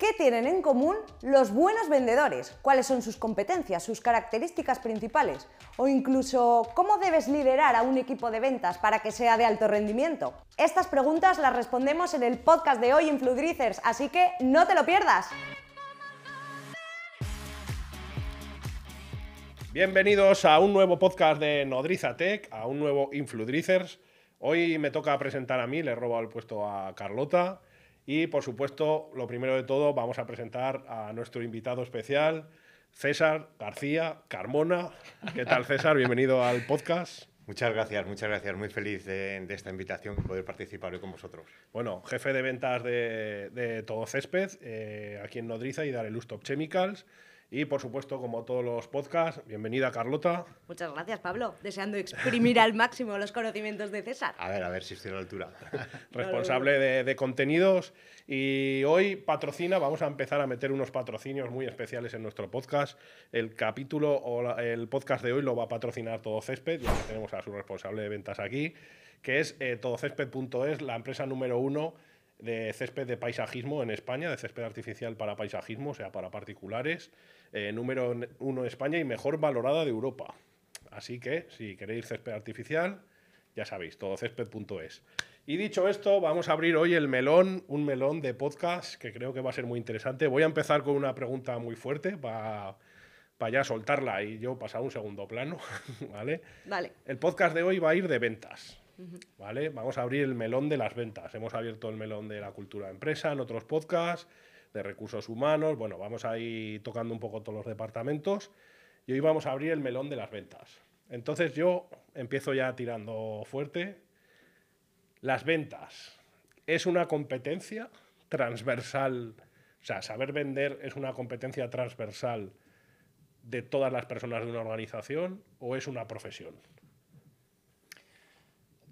¿Qué tienen en común los buenos vendedores? ¿Cuáles son sus competencias, sus características principales? O incluso, ¿cómo debes liderar a un equipo de ventas para que sea de alto rendimiento? Estas preguntas las respondemos en el podcast de hoy Infludricers, así que no te lo pierdas. Bienvenidos a un nuevo podcast de Nodriza Tech, a un nuevo Infludricers. Hoy me toca presentar a mí, le he robado el puesto a Carlota. Y por supuesto, lo primero de todo, vamos a presentar a nuestro invitado especial, César García Carmona. ¿Qué tal, César? Bienvenido al podcast. Muchas gracias, muchas gracias. Muy feliz de, esta invitación y poder participar hoy con vosotros. Bueno, jefe de ventas de, Todo Césped, eh, aquí en Nodriza y Dareluz Top Chemicals. Y por supuesto, como todos los podcasts, bienvenida Carlota. Muchas gracias, Pablo. Deseando exprimir al máximo los conocimientos de César. A ver, a ver si estoy a la altura. Responsable de, contenidos. Y hoy patrocina, vamos a empezar a meter unos patrocinios muy especiales en nuestro podcast. El capítulo o el podcast de hoy lo va a patrocinar Todo Césped, ya que tenemos a su responsable de ventas aquí, que es eh, todocésped.es, la empresa número uno de césped de paisajismo en España, de césped artificial para paisajismo, o sea, para particulares. Eh, número uno en España y mejor valorada de Europa. Así que, si queréis césped artificial, ya sabéis, todocésped.es. Y dicho esto, vamos a abrir hoy el melón, un melón de podcast que creo que va a ser muy interesante. Voy a empezar con una pregunta muy fuerte para, para ya soltarla y yo pasar a un segundo plano, ¿vale? Vale. El podcast de hoy va a ir de ventas. ¿Vale? Vamos a abrir el melón de las ventas. Hemos abierto el melón de la cultura de empresa en otros podcasts, de recursos humanos. Bueno, vamos a ir tocando un poco todos los departamentos y hoy vamos a abrir el melón de las ventas. Entonces yo empiezo ya tirando fuerte. Las ventas es una competencia transversal, o sea, saber vender es una competencia transversal de todas las personas de una organización o es una profesión.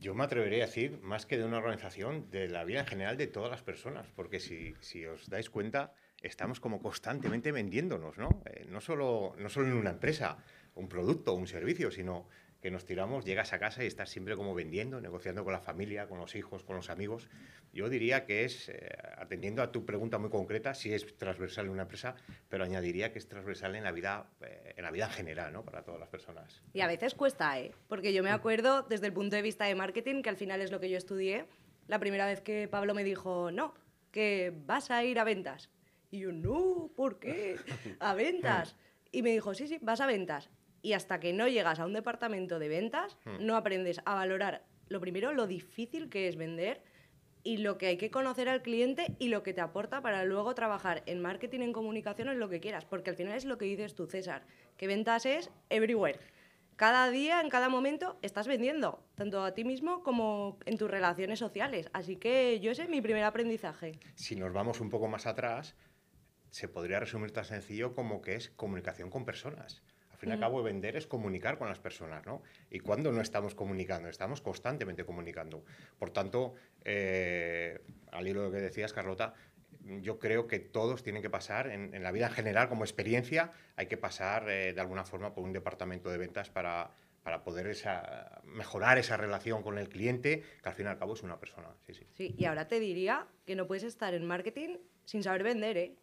Yo me atrevería a decir, más que de una organización, de la vida en general de todas las personas, porque si, si os dais cuenta, estamos como constantemente vendiéndonos, ¿no? Eh, no, solo, no solo en una empresa, un producto, un servicio, sino que nos tiramos, llegas a casa y estás siempre como vendiendo, negociando con la familia, con los hijos, con los amigos. Yo diría que es, eh, atendiendo a tu pregunta muy concreta, si es transversal en una empresa, pero añadiría que es transversal en la vida, eh, en la vida general, ¿no? Para todas las personas. Y a veces cuesta, ¿eh? Porque yo me acuerdo, desde el punto de vista de marketing, que al final es lo que yo estudié, la primera vez que Pablo me dijo, no, que vas a ir a ventas. Y yo, no, ¿por qué? A ventas. Y me dijo, sí, sí, vas a ventas y hasta que no llegas a un departamento de ventas, hmm. no aprendes a valorar, lo primero, lo difícil que es vender y lo que hay que conocer al cliente y lo que te aporta para luego trabajar en marketing, en comunicación, en lo que quieras, porque al final es lo que dices tú, César, que ventas es everywhere. Cada día, en cada momento, estás vendiendo, tanto a ti mismo como en tus relaciones sociales. Así que yo ese es mi primer aprendizaje. Si nos vamos un poco más atrás, se podría resumir tan sencillo como que es comunicación con personas. Al fin y al cabo, vender es comunicar con las personas, ¿no? Y cuando no estamos comunicando, estamos constantemente comunicando. Por tanto, eh, al hilo de lo que decías, Carlota, yo creo que todos tienen que pasar, en, la vida en general, como experiencia, hay que pasar eh, de alguna forma por un departamento de ventas para, para poder esa, mejorar esa relación con el cliente, que al fin y al cabo es una persona. Sí, sí. sí, y ahora te diría que no puedes estar en marketing sin saber vender, ¿eh?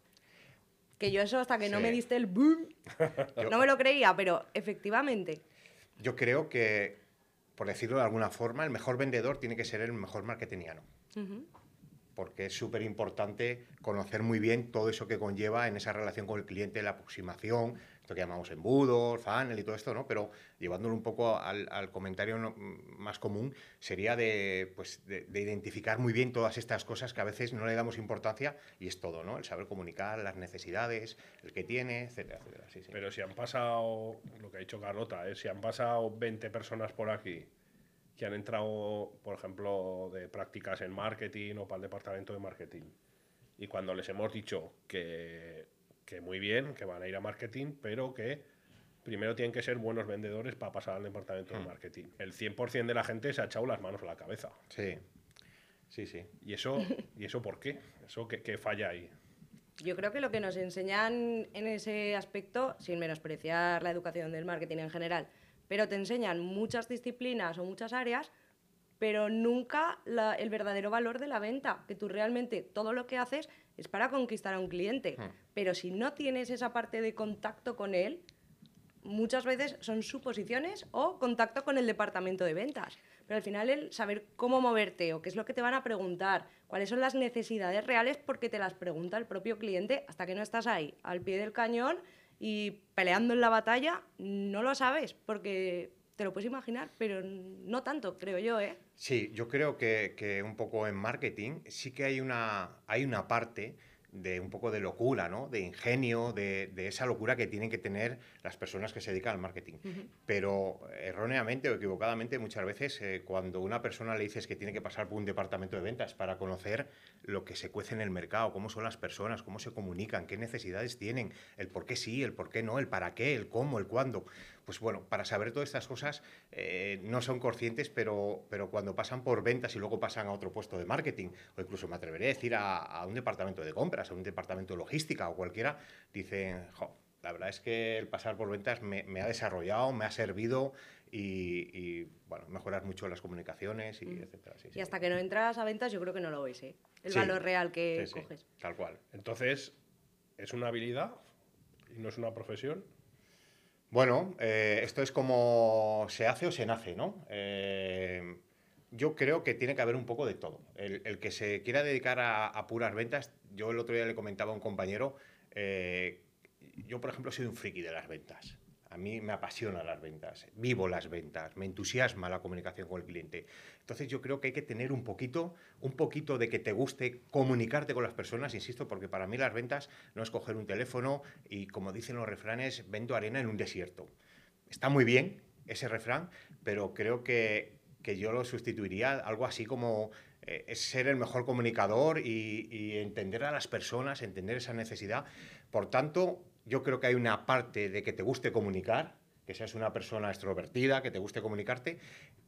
Que yo eso hasta que no me diste el boom, no me lo creía, pero efectivamente. Yo creo que, por decirlo de alguna forma, el mejor vendedor tiene que ser el mejor marketingiano. Porque es súper importante conocer muy bien todo eso que conlleva en esa relación con el cliente, la aproximación, esto que llamamos embudos, funnel y todo esto, ¿no? Pero llevándolo un poco al, comentario más común, sería de, pues, de, identificar muy bien todas estas cosas que a veces no le damos importancia y es todo, ¿no? El saber comunicar las necesidades, el que tiene, etcétera, etcétera. Pero si han pasado, lo que ha dicho Carlota, ¿eh? si han pasado 20 personas por aquí que han entrado, por ejemplo, de prácticas en marketing o para el departamento de marketing, y cuando les hemos dicho que que muy bien, que van a ir a marketing, pero que primero tienen que ser buenos vendedores para pasar al departamento de hmm. marketing. El 100% de la gente se ha echado las manos a la cabeza. Sí, sí, sí. ¿Y eso, ¿y eso por qué? ¿Eso qué, falla ahí? Yo creo que lo que nos enseñan en ese aspecto, sin menospreciar la educación del marketing en general, pero te enseñan muchas disciplinas o muchas áreas, pero nunca el verdadero valor de la venta, que tú realmente todo lo que haces es para conquistar a un cliente. Hmm. Pero si no tienes esa parte de contacto con él, muchas veces son suposiciones o contacto con el departamento de ventas. Pero al final el saber cómo moverte o qué es lo que te van a preguntar, cuáles son las necesidades reales porque te las pregunta el propio cliente hasta que no estás ahí, al pie del cañón y peleando en la batalla, no lo sabes porque te lo puedes imaginar, pero no tanto, creo yo, ¿eh? Sí, yo creo que, que un poco en marketing sí que hay una, hay una parte de un poco de locura, ¿no? De ingenio, de, de, esa locura que tienen que tener las personas que se dedican al marketing. Uh -huh. Pero erróneamente o equivocadamente muchas veces eh, cuando una persona le dices que tiene que pasar por un departamento de ventas para conocer lo que se cuece en el mercado, cómo son las personas, cómo se comunican, qué necesidades tienen, el por qué sí, el por qué no, el para qué, el cómo, el cuándo. Pues bueno, para saber todas estas cosas eh, no son conscientes, pero, pero cuando pasan por ventas y luego pasan a otro puesto de marketing, o incluso me atreveré a decir a, a un departamento de compras, a un departamento de logística o cualquiera, dicen, jo, la verdad es que el pasar por ventas me, me ha desarrollado, me ha servido y, y, bueno, mejorar mucho las comunicaciones y Mm. etcétera. Sí, Y sí. hasta que no entras a ventas, yo creo que no lo ves, ¿eh? El valor real que coges. tal cual. Entonces, ¿es una habilidad y no es una profesión? Bueno, eh, esto es como se hace o se nace, ¿no? Eh, yo creo que tiene que haber un poco de todo. El, que se quiera dedicar a, a, puras ventas, yo el otro día le comentaba a un compañero, eh, yo por ejemplo soy un friki de las ventas. A mí me apasiona las ventas, vivo las ventas, me entusiasma la comunicación con el cliente. Entonces yo creo que hay que tener un poquito, un poquito de que te guste comunicarte con las personas, insisto, porque para mí las ventas no es coger un teléfono y como dicen los refranes, vendo arena en un desierto. Está muy bien ese refrán, pero creo que, que yo lo sustituiría algo así como eh, es ser el mejor comunicador y entender a las personas, entender esa necesidad. Por tanto, yo creo que hay una parte de que te guste comunicar, que seas una persona extrovertida, que te guste comunicarte,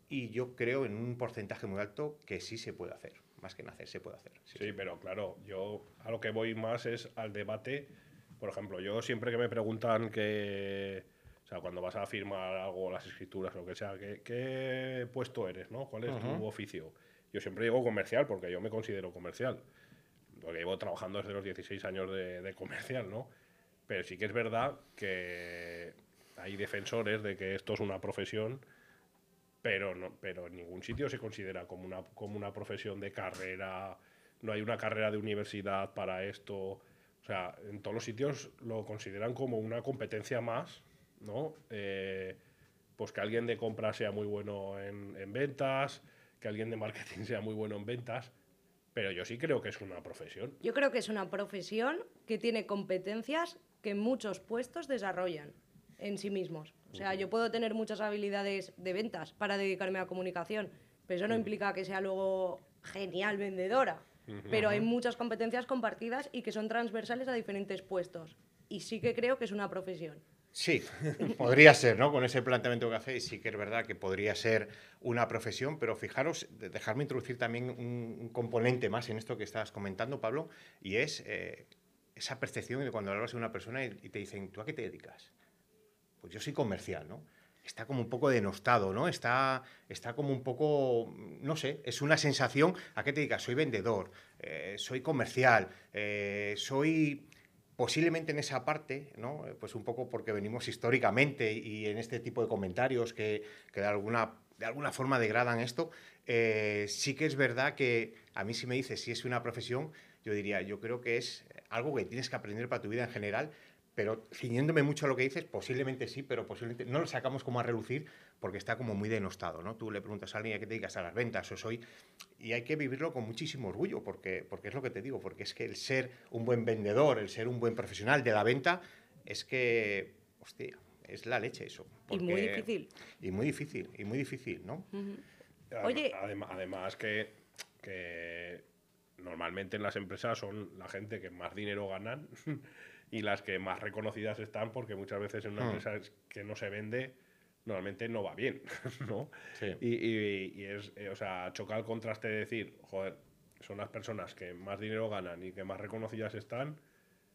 y yo creo en un porcentaje muy alto que sí se puede hacer, más que nacer, se puede hacer. Sí, sí, pero claro, yo a lo que voy más es al debate. Por ejemplo, yo siempre que me preguntan que, o sea, cuando vas a firmar algo, las escrituras o lo que sea, ¿qué, qué puesto eres, no? ¿Cuál es uh -huh. tu oficio? Yo siempre digo comercial porque yo me considero comercial, porque llevo trabajando desde los 16 años de, de comercial, ¿no? Pero sí que es verdad que hay defensores de que esto es una profesión, pero, no, pero en ningún sitio se considera como una, como una profesión de carrera, no hay una carrera de universidad para esto. O sea, en todos los sitios lo consideran como una competencia más, ¿no? Eh, pues que alguien de compra sea muy bueno en, en ventas, que alguien de marketing sea muy bueno en ventas, pero yo sí creo que es una profesión. Yo creo que es una profesión que tiene competencias que muchos puestos desarrollan en sí mismos. O sea, yo puedo tener muchas habilidades de ventas para dedicarme a comunicación, pero eso no implica que sea luego genial vendedora. Pero hay muchas competencias compartidas y que son transversales a diferentes puestos. Y sí que creo que es una profesión. Sí, podría ser, ¿no? Con ese planteamiento que hacéis, sí que es verdad que podría ser una profesión, pero fijaros, dejarme introducir también un, un componente más en esto que estás comentando, Pablo, y es eh, esa percepción de cuando hablas de una persona y, te dicen, ¿tú a qué te dedicas? Pues yo soy comercial, ¿no? Está como un poco denostado, ¿no? Está, está como un poco, no sé, es una sensación, ¿a qué te dedicas? Soy vendedor, eh, soy comercial, eh, soy posiblemente en esa parte, ¿no? pues un poco porque venimos históricamente y en este tipo de comentarios que, que de, alguna, de alguna forma degradan esto, eh, sí que es verdad que a mí si me dices si es una profesión, yo diría, yo creo que es algo que tienes que aprender para tu vida en general, pero ciñéndome mucho a lo que dices, posiblemente sí, pero posiblemente no lo sacamos como a relucir porque está como muy denostado, ¿no? Tú le preguntas a alguien a qué te dedicas a las ventas o soy... Y hay que vivirlo con muchísimo orgullo porque, porque es lo que te digo, porque es que el ser un buen vendedor, el ser un buen profesional de la venta, es que, hostia, es la leche eso. Porque, y muy difícil. Y muy difícil, y muy difícil, ¿no? Uh -huh. Oye... Adem además que, que normalmente en las empresas son la gente que más dinero ganan y las que más reconocidas están porque muchas veces en una Hmm. empresa que no se vende normalmente no va bien, ¿no? Sí. Y, y- y es, eh, o sea, choca el contraste de decir, joder, son las personas que más dinero ganan y que más reconocidas están,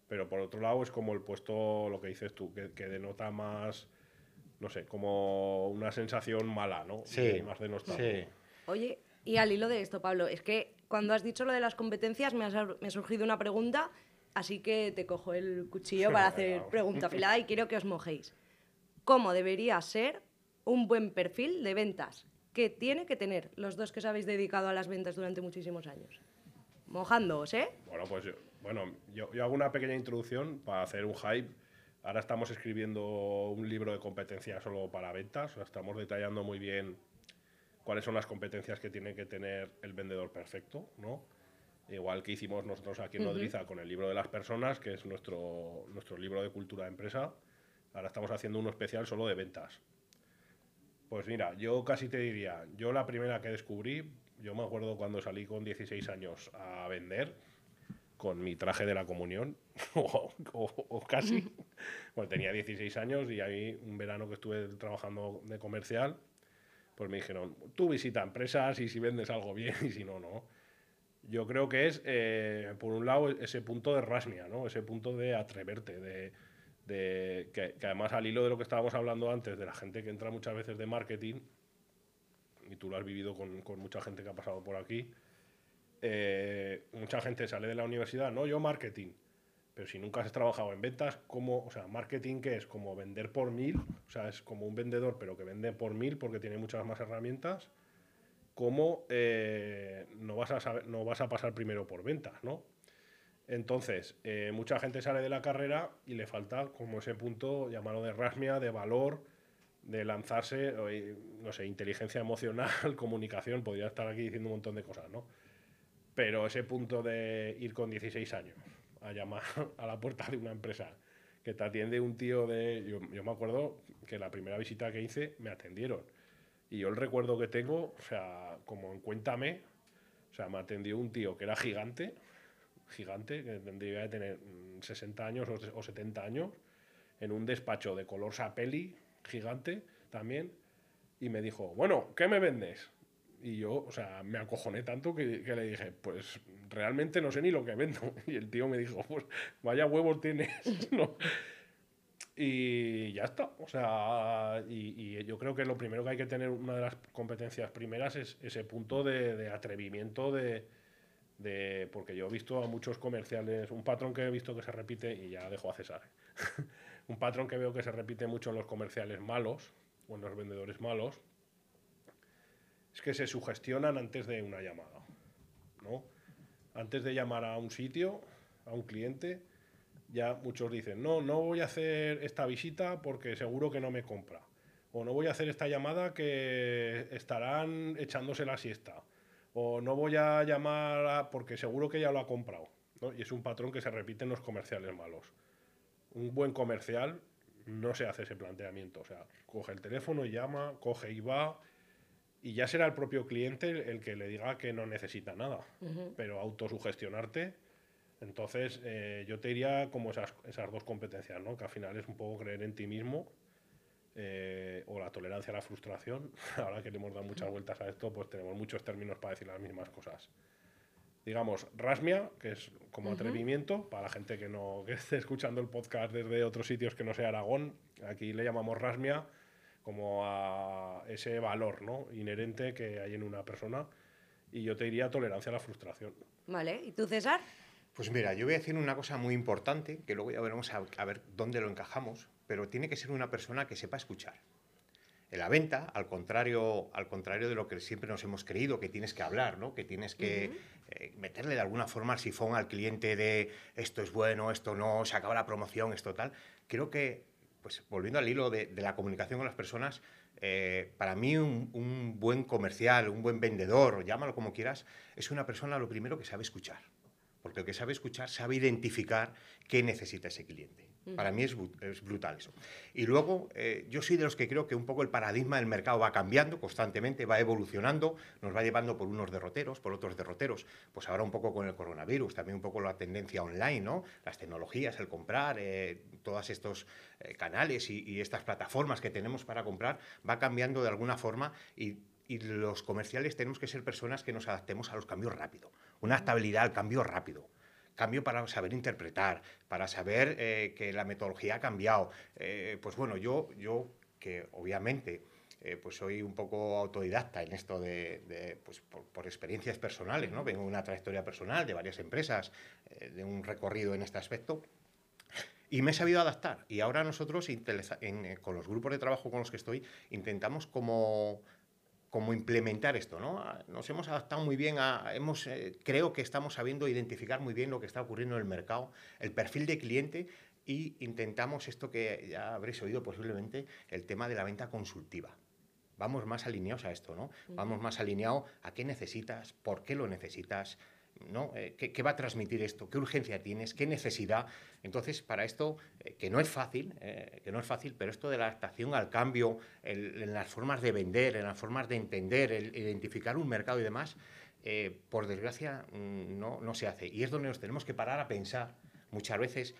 pero por otro lado es como el puesto, lo que dices tú, que, que denota más, no sé, como una sensación mala, ¿no? Sí, Y más denostado. sí. Oye, Y al hilo de esto, Pablo, es que cuando has dicho lo de las competencias me ha, me ha surgido una pregunta, así que te cojo el cuchillo para hacer pregunta afilada y quiero que os mojéis. ¿Cómo debería ser un buen perfil de ventas? ¿Qué tiene que tener los dos que os habéis dedicado a las ventas durante muchísimos años? Mojándoos, ¿eh? Bueno, pues yo, bueno, yo, yo hago una pequeña introducción para hacer un hype. Ahora estamos escribiendo un libro de competencias solo para ventas. O sea, estamos detallando muy bien cuáles son las competencias que tiene que tener el vendedor perfecto, ¿no? Igual que hicimos nosotros aquí en Nodriza con el libro de las personas, que es nuestro, nuestro libro de cultura de empresa. Ahora estamos haciendo uno especial solo de ventas. Pues mira, yo casi te diría, yo la primera que descubrí, yo me acuerdo cuando salí con 16 años a vender con mi traje de la comunión, o, o- o casi. Bueno, tenía 16 años y ahí un verano que estuve trabajando de comercial, pues me dijeron, tú visita empresas y si vendes algo bien y si no, no. Yo creo que es, eh, por un lado, ese punto de rasmia, ¿no? Ese punto de atreverte, de, que, además al hilo de lo que estábamos hablando antes, de la gente que entra muchas veces de marketing, y tú lo has vivido con, con mucha gente que ha pasado por aquí, eh, mucha gente sale de la universidad, no, yo marketing, pero si nunca has trabajado en ventas, ¿cómo, o sea, marketing qué es? Como vender por mil, o sea, es como un vendedor, pero que vende por mil porque tiene muchas más herramientas, ¿cómo eh, no, vas a saber- no vas a pasar primero por ventas, ¿no? Entonces, eh, mucha gente sale de la carrera y le falta como ese punto, llamarlo de rasmia, de valor, de lanzarse, no sé, inteligencia emocional, comunicación, podría estar aquí diciendo un montón de cosas, ¿no? Pero ese punto de ir con 16 años a llamar a la puerta de una empresa que te atiende un tío de... Yo, yo me acuerdo que la primera visita que hice me atendieron. Y yo el recuerdo que tengo, o sea, como en Cuéntame, o sea, me atendió un tío que era gigante, gigante, que tendría que tener mm, 60 años o se- o 70 años, en un despacho de color sapeli, gigante también, y me dijo, bueno, ¿qué me vendes? Y yo, o sea, me acojoné tanto que, que le dije, pues realmente no sé ni lo que vendo. Y el tío me dijo, pues vaya huevos tienes. ¿no? Y ya está. O sea, y, yo creo que lo primero que hay que tener, una de las competencias primeras, es ese punto de, atrevimiento de, de- Porque yo he visto a muchos comerciales, un patrón que he visto que se repite, y ya dejo a César. ¿eh? un patrón que veo que se repite mucho en los comerciales malos, o en los vendedores malos, es que se sugestionan antes de una llamada. ¿no? Antes de llamar a un sitio, a un cliente, ya muchos dicen, no, no voy a hacer esta visita porque seguro que no me compra. O no voy a hacer esta llamada que estarán echándose la siesta. O no voy a llamar porque seguro que ya lo ha comprado. Y es un patrón que se repite en los comerciales malos. Un buen comercial no se hace ese planteamiento. O sea, coge el teléfono llama, coge y va. Y ya será el propio cliente el, que le diga que no necesita nada. Pero autosugestionarte entonces, eh, yo te diría como esas, esas dos competencias, ¿no? Que al final es un poco creer en ti mismo eh, o la tolerancia a la frustración. Ahora que le hemos dado muchas vueltas a esto, pues tenemos muchos términos para decir las mismas cosas. Digamos, rasmia, que es como atrevimiento, para la gente que no que esté escuchando el podcast desde otros sitios que no sea Aragón, aquí le llamamos rasmia como a ese valor ¿no? inherente que hay en una persona. Y yo te diría tolerancia a la frustración. ¿Vale? ¿Y tú, César? Pues mira, yo voy a decir una cosa muy importante, que luego ya veremos a, a ver dónde lo encajamos, pero tiene que ser una persona que sepa escuchar. En la venta, al contrario, al contrario de lo que siempre nos hemos creído, que tienes que hablar, ¿no? que tienes que eh, meterle de alguna forma al sifón al cliente de esto es bueno, esto no, se acaba la promoción, esto tal. Creo que, pues volviendo al hilo de, la comunicación con las personas, eh, para mí un, buen comercial, un buen vendedor, llámalo como quieras, es una persona lo primero que sabe escuchar. Porque el que sabe escuchar sabe identificar qué necesita ese cliente. Para mí es, brutal eso. Y luego, eh, yo soy de los que creo que un poco el paradigma del mercado va cambiando constantemente, va evolucionando, nos va llevando por unos derroteros, por otros derroteros. Pues ahora un poco con el coronavirus, también un poco la tendencia online, ¿no? Las tecnologías, el comprar, eh, todos estos eh, canales y, estas plataformas que tenemos para comprar, va cambiando de alguna forma y los comerciales tenemos que ser personas que nos adaptemos a los cambios rápido. Una adaptabilidad al cambio rápido. Cambio para saber interpretar, para saber eh, que la metodología ha cambiado. Eh, pues bueno, yo, yo que obviamente eh, pues soy un poco autodidacta en esto de, pues por, experiencias personales, ¿no? Vengo de una trayectoria personal de varias empresas, eh, de un recorrido en este aspecto. Y me he sabido adaptar. Y ahora nosotros, eh, con los grupos de trabajo con los que estoy, intentamos como, como implementar esto. ¿no? Nos hemos adaptado muy bien a... Hemos, creo que estamos sabiendo identificar muy bien lo que está ocurriendo en el mercado, el perfil de cliente y intentamos esto que ya habréis oído posiblemente, el tema de la venta consultiva vamos más alineados a esto, ¿no? Vamos más alineados a qué necesitas, por qué lo necesitas, ¿no? Eh, ¿qué, va a transmitir esto? ¿Qué urgencia tienes? ¿Qué necesidad? Entonces, para esto, eh, que no es fácil, eh, que no es fácil, pero esto de la adaptación al cambio, en las formas de vender, en las formas de entender, el identificar un mercado y demás, por desgracia mm, no, no se hace. Y es donde nos tenemos que parar a pensar muchas veces,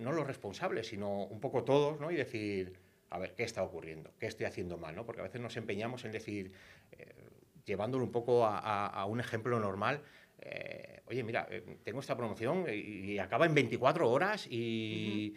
no los responsables, sino un poco todos, ¿no? Y decir, a ver, ¿qué está ocurriendo? ¿Qué estoy haciendo mal? ¿no? Porque a veces nos empeñamos en decir, llevándolo un poco a, un ejemplo normal, eh, oye, mira, eh, tengo esta promoción y, acaba en 24 horas y,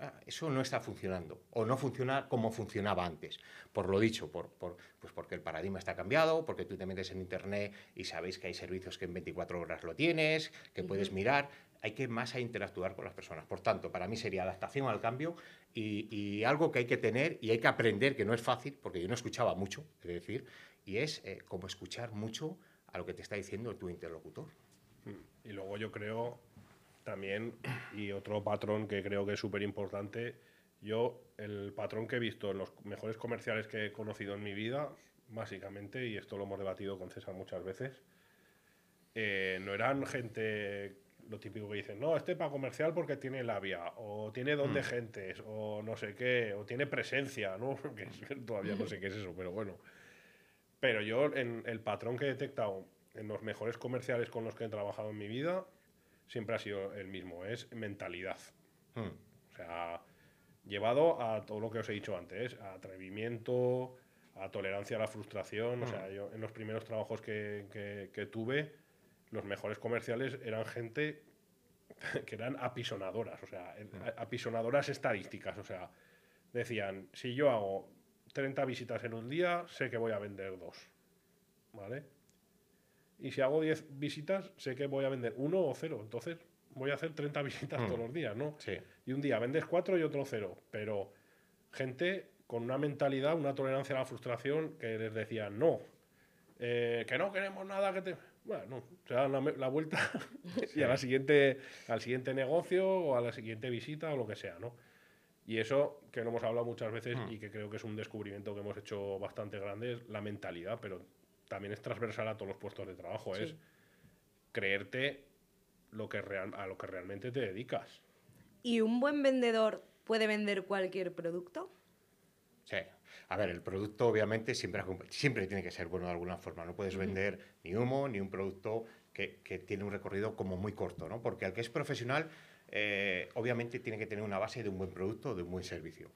ah, eso no está funcionando o no funciona como funcionaba antes. Por lo dicho, por, pues porque el paradigma está cambiado, porque tú te metes en Internet y sabéis que hay servicios que en 24 horas lo tienes, que puedes mirar hay que más a interactuar con las personas. Por tanto, para mí sería adaptación al cambio y, algo que hay que tener y hay que aprender, que no es fácil, porque yo no escuchaba mucho, es decir, y es eh, como escuchar mucho a lo que te está diciendo tu interlocutor. Y luego yo creo también, y otro patrón que creo que es súper importante, yo el patrón que he visto en los mejores comerciales que he conocido en mi vida, básicamente, y esto lo hemos debatido con César muchas veces, eh, no eran gente lo típico que dicen, no, este para comercial porque tiene labia, o tiene don de mm. gentes, o no sé qué, o tiene presencia, ¿no? que todavía no sé qué es eso, pero bueno. Pero yo, en el patrón que he detectado en los mejores comerciales con los que he trabajado en mi vida, siempre ha sido el mismo, es mentalidad. Mm. O sea, llevado a todo lo que os he dicho antes, a atrevimiento, a tolerancia a la frustración. O sea, mm. yo en los primeros trabajos que, que tuve, los mejores comerciales eran gente que eran apisonadoras, o sea, apisonadoras estadísticas, o sea, decían, si yo hago 30 visitas en un día, sé que voy a vender dos, ¿vale? Y si hago 10 visitas, sé que voy a vender uno o cero, entonces voy a hacer 30 visitas todos los días, ¿no? Sí. Y un día vendes cuatro y otro cero, pero gente con una mentalidad, una tolerancia a la frustración que les decía, no, eh, que no queremos nada que te bueno, se dan la, vuelta y a la siguiente, al siguiente negocio o a la siguiente visita o lo que sea, ¿no? Y eso que lo hemos hablado muchas veces hmm. y que creo que es un descubrimiento que hemos hecho bastante grande es la mentalidad, pero también es transversal a todos los puestos de trabajo, es creerte lo que real, a lo que realmente te dedicas. ¿Y un buen vendedor puede vender cualquier producto? Sí. A ver, el producto obviamente siempre, siempre tiene que ser bueno de alguna forma. No puedes vender ni humo ni un producto que, tiene un recorrido como muy corto, ¿no? Porque al que es profesional, eh, obviamente tiene que tener una base de un buen producto, de un buen servicio.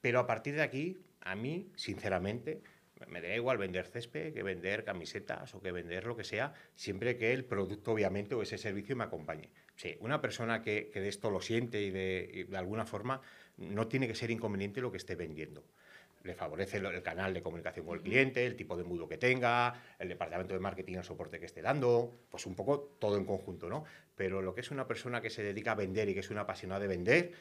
Pero a partir de aquí, a mí, sinceramente, me da igual vender césped que vender camisetas o que vender lo que sea, siempre que el producto, obviamente, o ese servicio me acompañe. Sí, una persona que, de esto lo siente y de, y de, alguna forma no tiene que ser inconveniente lo que esté vendiendo le favorece el, canal de comunicación con el cliente, el tipo de embudo que tenga, el departamento de marketing, el soporte que esté dando, pues un poco todo en conjunto, ¿no? Pero lo que es una persona que se dedica a vender y que es una apasionada de vender,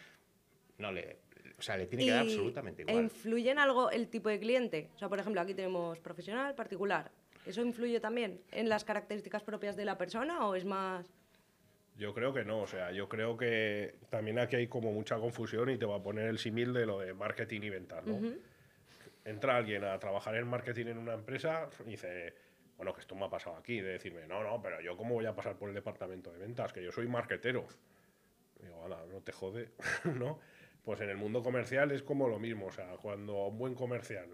no le, o sea, le tiene que dar absolutamente igual. ¿Influye en algo el tipo de cliente? O sea, por ejemplo, aquí tenemos profesional, particular. ¿Eso influye también en las características propias de la persona o es más...? Yo creo que no, o sea, yo creo que también aquí hay como mucha confusión y te va a poner el símil de lo de marketing y ventas, ¿no? entra alguien a trabajar en marketing en una empresa y dice, bueno, que esto me ha pasado aquí, de decirme, no, no, pero yo cómo voy a pasar por el departamento de ventas, que yo soy marketero. Digo, no te jode, ¿no? Pues en el mundo comercial es como lo mismo, o sea, cuando a un buen comercial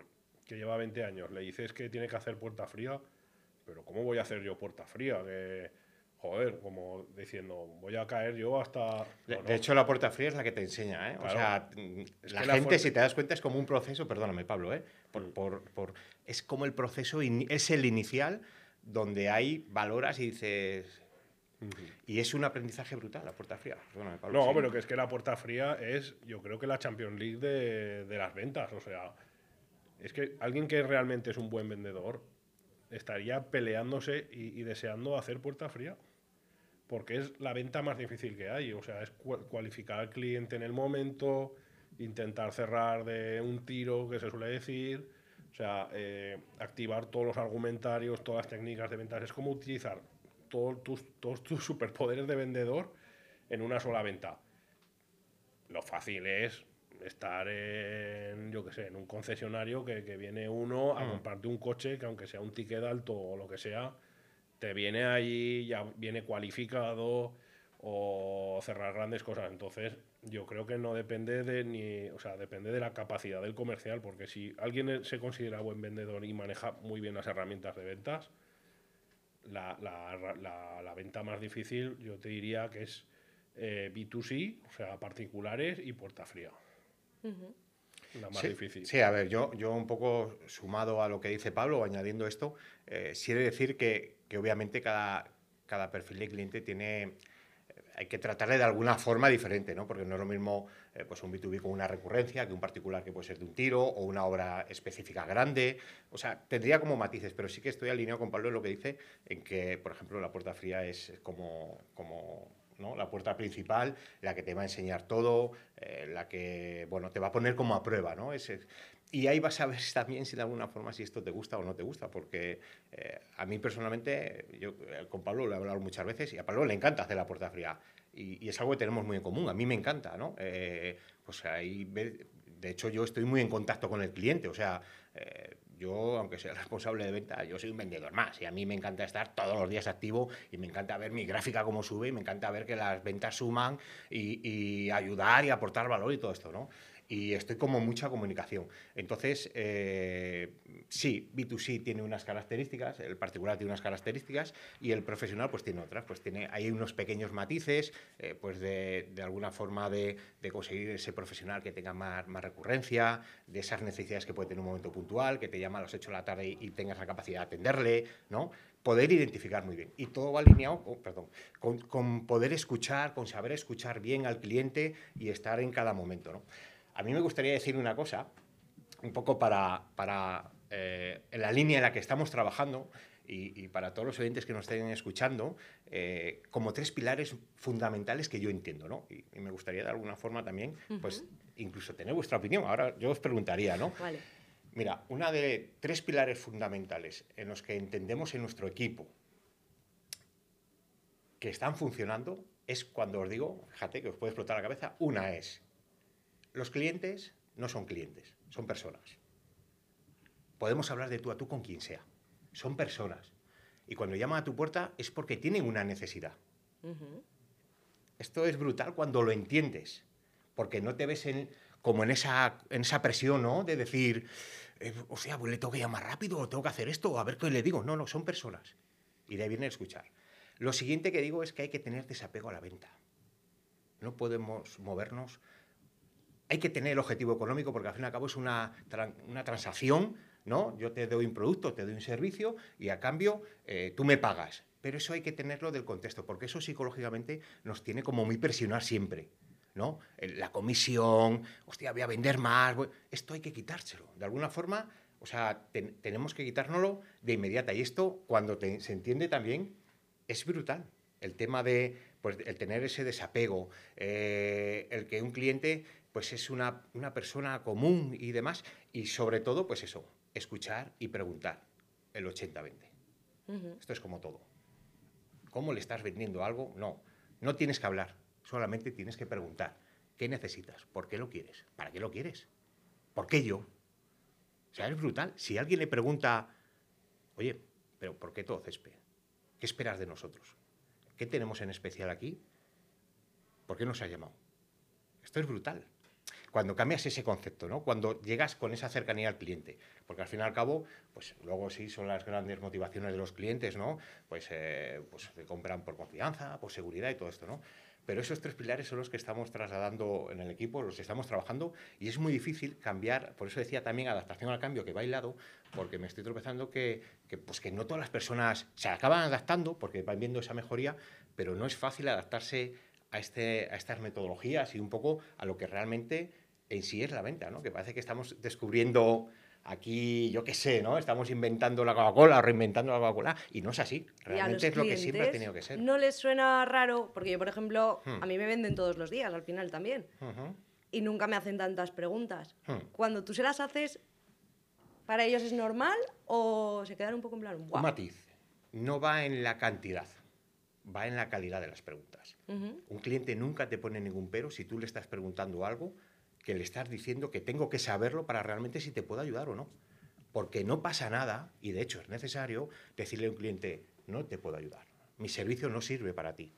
que lleva 20 años le dices que tiene que hacer puerta fría, pero ¿cómo voy a hacer yo puerta fría? Que joder, como diciendo, voy a caer yo hasta... de, hecho, la puerta fría es la que te enseña, ¿eh? o sea, la gente, si te das cuenta, es como un proceso, perdóname, Pablo, ¿eh? Por, mm. por, por, es como el proceso, es el inicial donde hay valoras y dices... Y es un aprendizaje brutal, la puerta fría. Perdóname, Pablo, no, pero que es que la puerta fría es, yo creo que la Champions League de, de las ventas, o sea es que alguien que realmente es un buen vendedor estaría peleándose y, y deseando hacer puerta fría. Porque es la venta más difícil que hay. O sea, es cua- cualificar al cliente en el momento, intentar cerrar de un tiro, que se suele decir. O sea, eh, activar todos los argumentarios, todas las técnicas de ventas. Es como utilizar todos tus, todos tus superpoderes de vendedor en una sola venta. Lo fácil es estar en, yo qué sé, en un concesionario que, que viene uno a Mm. comprarte un coche que aunque sea un ticket alto o lo que sea, te viene allí, ya viene cualificado o cerrar grandes cosas. Entonces, yo creo que no depende de ni, o sea, depende de la capacidad del comercial, porque si alguien se considera buen vendedor y maneja muy bien las herramientas de ventas, la, la- la- la venta más difícil yo te diría que es eh, B2C, o sea, particulares y puerta fría. La más sí, difícil. Sí, a ver, yo, yo un poco sumado a lo que dice Pablo, añadiendo esto, eh, sí he de decir que, que obviamente cada, cada perfil de cliente tiene, eh, hay que tratarle de alguna forma diferente, ¿no? Porque no es lo mismo eh, pues un B2B con una recurrencia que un particular que puede ser de un tiro o una obra específica grande. O sea, tendría como matices, pero sí que estoy alineado con Pablo en lo que dice, en que, por ejemplo, la puerta fría es como, como ¿no? la puerta principal, la que te va a enseñar todo, eh, la que bueno, te va a poner como a prueba. ¿no? Es- es- y ahí vas a ver también si de alguna forma si esto te gusta o no te gusta, porque eh, a mí personalmente, yo eh, con Pablo lo he hablado muchas veces y a Pablo le encanta hacer la puerta fría y, es algo que tenemos muy en común, a mí me encanta, ¿no? Eh, pues ahí, de hecho yo estoy muy en contacto con el cliente, o sea, yo, aunque sea responsable de venta, yo soy un vendedor más y a mí me encanta estar todos los días activo y me encanta ver mi gráfica cómo sube y me encanta ver que las ventas suman y, y ayudar y aportar valor y todo esto, ¿no? Y estoy como mucha comunicación. Entonces, eh, sí, B2C tiene unas características, el particular tiene unas características y el profesional pues tiene otras. Pues tiene, hay unos pequeños matices, eh, pues de, de alguna forma de, de conseguir ese profesional que tenga más, más recurrencia, de esas necesidades que puede tener un momento puntual, que te llama a las 8 de la tarde y, y tengas la capacidad de atenderle, ¿no? Poder identificar muy bien. Y todo va alineado, oh, perdón, con, con poder escuchar, con saber escuchar bien al cliente y estar en cada momento, ¿no? A mí me gustaría decir una cosa, un poco para, para eh, en la línea en la que estamos trabajando y, y para todos los oyentes que nos estén escuchando, eh, como tres pilares fundamentales que yo entiendo, ¿no? Y, y me gustaría de alguna forma también, pues, incluso tener vuestra opinión. Ahora yo os preguntaría, ¿no? Vale. Mira, una de tres pilares fundamentales en los que entendemos en nuestro equipo que están funcionando es cuando os digo, fíjate que os puede explotar la cabeza, una es, los clientes no son clientes, son personas. Podemos hablar de tú a tú con quien sea, son personas. Y cuando llaman a tu puerta es porque tienen una necesidad. Esto es brutal cuando lo entiendes, porque no te ves en, como en esa, en esa presión, ¿no? De decir, eh, o sea, pues le tengo que llamar rápido, o tengo que hacer esto, o a ver qué le digo. No, no, son personas. Y de ahí viene el escuchar. Lo siguiente que digo es que hay que tener desapego a la venta. No podemos movernos. Hay que tener el objetivo económico porque al fin y al cabo es una, una transacción, ¿no? Yo te doy un producto, te doy un servicio y a cambio eh, tú me pagas. Pero eso hay que tenerlo del contexto porque eso psicológicamente nos tiene como muy presionar siempre. ¿no? La comisión, hostia, voy a vender más. Esto hay que quitárselo. De alguna forma, o sea, ten- tenemos que quitárnoslo de inmediata. Y esto, cuando se entiende también, es brutal. El tema de pues, el tener ese desapego, eh, el que un cliente pues, es una, una persona común y demás. Y sobre todo, pues eso, escuchar y preguntar. El 80-20. Ujú. Esto es como todo. ¿Cómo le estás vendiendo algo? No, no tienes que hablar, solamente tienes que preguntar. ¿Qué necesitas? ¿Por qué lo quieres? ¿Para qué lo quieres? ¿Por qué yo? O sea, es brutal. Si alguien le pregunta, oye, pero ¿por qué todo césped? ¿Qué esperas de nosotros? ¿Qué tenemos en especial aquí? ¿Por qué nos has llamado? Esto es brutal. Cuando cambias ese concepto, ¿no? Cuando llegas con esa cercanía al cliente. Porque al fin y al cabo, pues luego sí son las grandes motivaciones de los clientes, ¿no? Pues, eh, pues te compran por confianza, por seguridad y todo esto, ¿no? Pero esos tres pilares son los que estamos trasladando en el equipo, los estamos trabajando, y es muy difícil cambiar, por eso decía también adaptación al cambio que va hilado, porque me estoy tropezando que, que, pues que no todas las personas se acaban adaptando porque van viendo esa mejoría, pero no es fácil adaptarse a, este, a estas metodologías y un poco a lo que realmente en sí es la venta, ¿no? Que parece que estamos descubriendo aquí, yo qué sé, ¿no? Estamos inventando la Coca-Cola o reinventando la Coca-Cola y no es así. Realmente es lo que siempre ha tenido que ser. No les suena raro, porque yo, por ejemplo, Hmm. a mí me venden todos los días al final también. Y nunca me hacen tantas preguntas. Hmm. Cuando tú se las haces, ¿para ellos es normal o se quedan un poco en plan, Un "Guau"? matiz. No va en la cantidad, va en la calidad de las preguntas. Un cliente nunca te pone ningún pero si tú le estás preguntando algo que le estás diciendo que tengo que saberlo para realmente si te puedo ayudar o no. Porque no pasa nada, y de hecho es necesario decirle a un cliente, no te puedo ayudar, mi servicio no sirve para ti,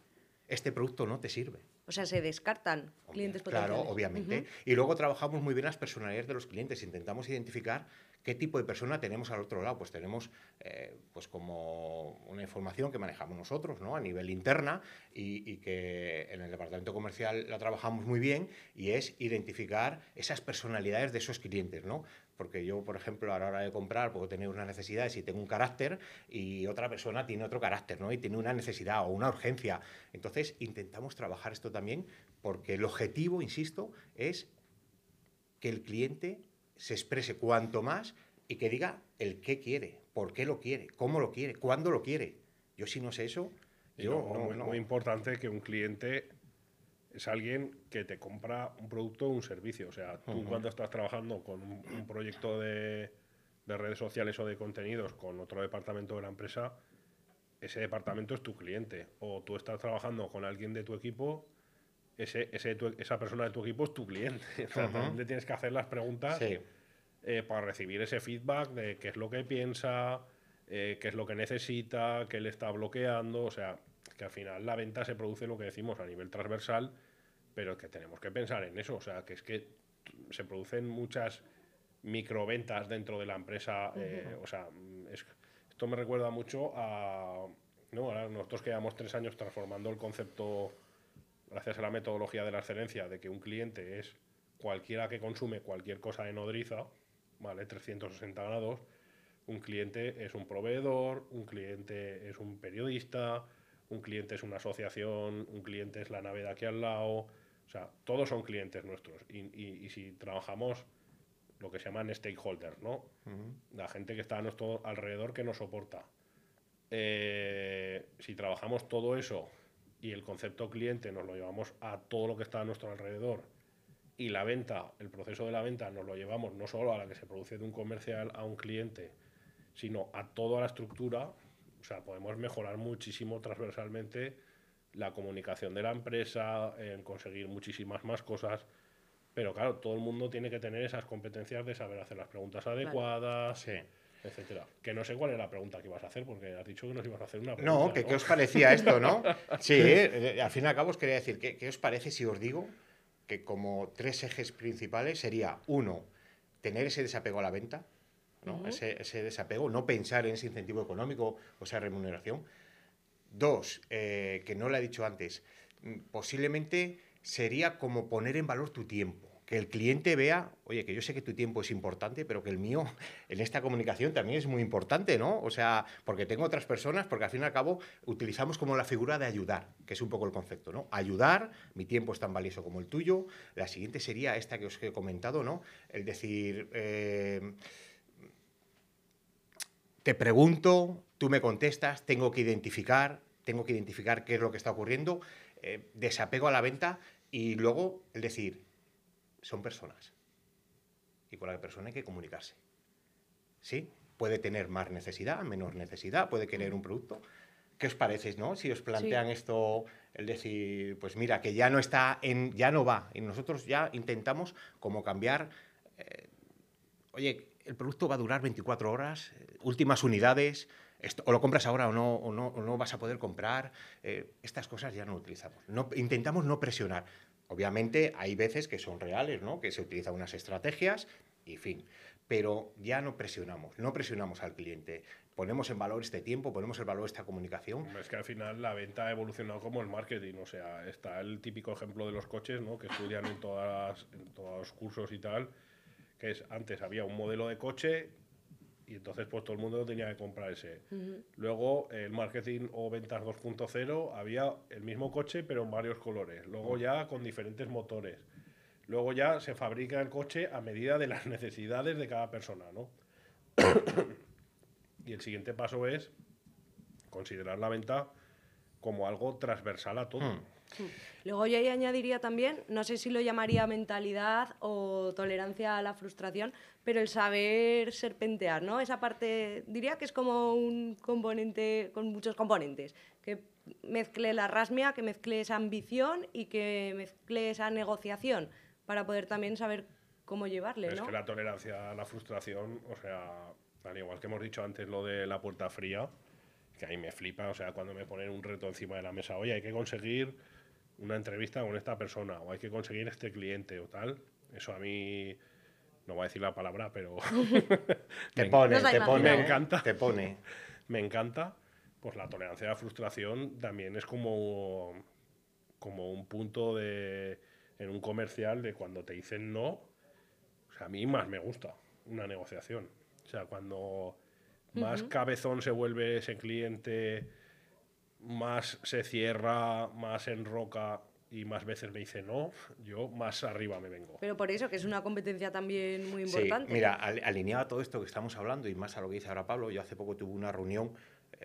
este producto no te sirve. O sea, se descartan clientes Claro, potenciales. obviamente. Ujú. Y luego trabajamos muy bien las personalidades de los clientes. Intentamos identificar qué tipo de persona tenemos al otro lado. Pues tenemos eh, pues como una información que manejamos nosotros ¿no? a nivel interna y, y que en el departamento comercial la trabajamos muy bien y es identificar esas personalidades de esos clientes. ¿no? Porque yo, por ejemplo, a la hora de comprar puedo tener unas necesidades y tengo un carácter y otra persona tiene otro carácter ¿no? y tiene una necesidad o una urgencia. Entonces intentamos trabajar esto también porque el objetivo, insisto, es que el cliente se exprese cuanto más y que diga el qué quiere, por qué lo quiere, cómo lo quiere, cuándo lo quiere. Yo si no sé eso, yo no- muy, no- muy importante que un cliente es alguien que te compra un producto o un servicio. O sea, tú cuando estás trabajando con un, un proyecto de, de redes sociales o de contenidos con otro departamento de la empresa, ese departamento es tu cliente. O tú estás trabajando con alguien de tu equipo, ese, ese tu- esa persona de tu equipo es tu cliente. O sea, Ujú. también le tienes que hacer las preguntas Sí. eh, para recibir ese feedback de qué es lo que piensa, eh, qué es lo que necesita, qué le está bloqueando. O sea, que al final la venta se produce lo que decimos a nivel transversal, pero que tenemos que pensar en eso. O sea, que es que se producen muchas microventas dentro de la empresa. eh, o sea, es- esto me recuerda mucho a. ¿no? Ahora nosotros que llevamos tres años transformando el concepto, gracias a la metodología de la excelencia, de que un cliente es cualquiera que consume cualquier cosa de nodriza, ¿vale? 360 grados. Un cliente es un proveedor, un cliente es un periodista, un cliente es una asociación, un cliente es la nave de aquí al lado. O sea, todos son clientes nuestros. Y, y- y si trabajamos lo que se llaman stakeholders, ¿no? La gente que está a nuestro alrededor que nos soporta. Eh, si trabajamos todo eso y el concepto cliente nos lo llevamos a todo lo que está a nuestro alrededor y la venta, el proceso de la venta nos lo llevamos no solo a la que se produce de un comercial a un cliente, sino a toda la estructura, o sea, podemos mejorar muchísimo transversalmente la comunicación de la empresa, en conseguir muchísimas más cosas, pero claro, todo el mundo tiene que tener esas competencias de saber hacer las preguntas adecuadas, Sí. Etcétera. Que no sé cuál es la pregunta que ibas a hacer, porque has dicho que nos ibas a hacer una pregunta. No, que, ¿qué os parecía esto, no? Sí, eh, al fin y al cabo os quería decir, ¿qué, qué os parece si os digo que como tres ejes principales sería, uno, tener ese desapego a la venta, ¿no? Ese, ese desapego, no pensar en ese incentivo económico o esa remuneración. Dos, eh, que no lo he dicho antes, mm, posiblemente sería como poner en valor tu tiempo. Que el cliente vea, oye, que yo sé que tu tiempo es importante, pero que el mío en esta comunicación también es muy importante, ¿no? O sea, porque tengo otras personas, porque al fin y al cabo utilizamos como la figura de ayudar, que es un poco el concepto, ¿no? Ayudar, mi tiempo es tan valioso como el tuyo. La siguiente sería esta que os he comentado, ¿no? El decir, eh, te pregunto, tú me contestas, tengo que identificar, tengo que identificar qué es lo que está ocurriendo, eh, desapego a la venta y luego el decir, son personas. Y con la persona hay que comunicarse. ¿Sí? Puede tener más necesidad, menos necesidad, puede querer un producto. ¿Qué os parece, no? Si os plantean esto, el decir, pues mira, que ya no está en, ya no va. Y nosotros ya intentamos como cambiar eh, oye, el producto va a durar 24 horas, eh, últimas unidades, esto- o lo compras ahora o no, o no, o no vas a poder comprar. eh, estas cosas ya no utilizamos. No, intentamos no presionar. Obviamente hay veces que son reales, ¿no? que se utilizan unas estrategias y fin. Pero ya no presionamos, no presionamos al cliente. Ponemos en valor este tiempo, ponemos en valor esta comunicación. Es que al final la venta ha evolucionado como el marketing, o sea, está el típico ejemplo de los coches, ¿no? Que estudian en, todas, en todos los cursos y tal, que es antes había un modelo de coche y entonces pues todo el mundo tenía que comprar ese. Luego el marketing o ventas 2.0 había el mismo coche pero en varios colores, luego ya con diferentes motores. Luego ya se fabrica el coche a medida de las necesidades de cada persona, ¿no? y el siguiente paso es considerar la venta como algo transversal a todo. Hmm. Luego yo ahí añadiría también, no sé si lo llamaría mentalidad o tolerancia a la frustración, pero el saber serpentear, ¿no? Esa parte, diría que es como un componente con muchos componentes, que mezcle la rasmia, que mezcle esa ambición y que mezcle esa negociación para poder también saber cómo llevarle, Es ¿no? que la tolerancia a la frustración, o sea, al igual que hemos dicho antes lo de la puerta fría, que ahí me flipa, o sea, cuando me ponen un reto encima de la mesa, oye, hay que conseguir una entrevista con esta persona, o hay que conseguir este cliente o tal, eso a mí, no voy a decir la palabra, pero Te pone, te pone. Me encanta. Te pone. me encanta, pues la tolerancia a la frustración también es como, como un punto de, en un comercial de cuando te dicen no, o sea, a mí más me gusta una negociación. O sea, cuando más cabezón se vuelve ese cliente, más se cierra, más enroca y más veces me dice no, yo más arriba me vengo. Pero por eso, que es una competencia también muy Sí, importante. mira, al- alineado a todo esto que estamos hablando y más a lo que dice ahora Pablo, yo hace poco tuve una reunión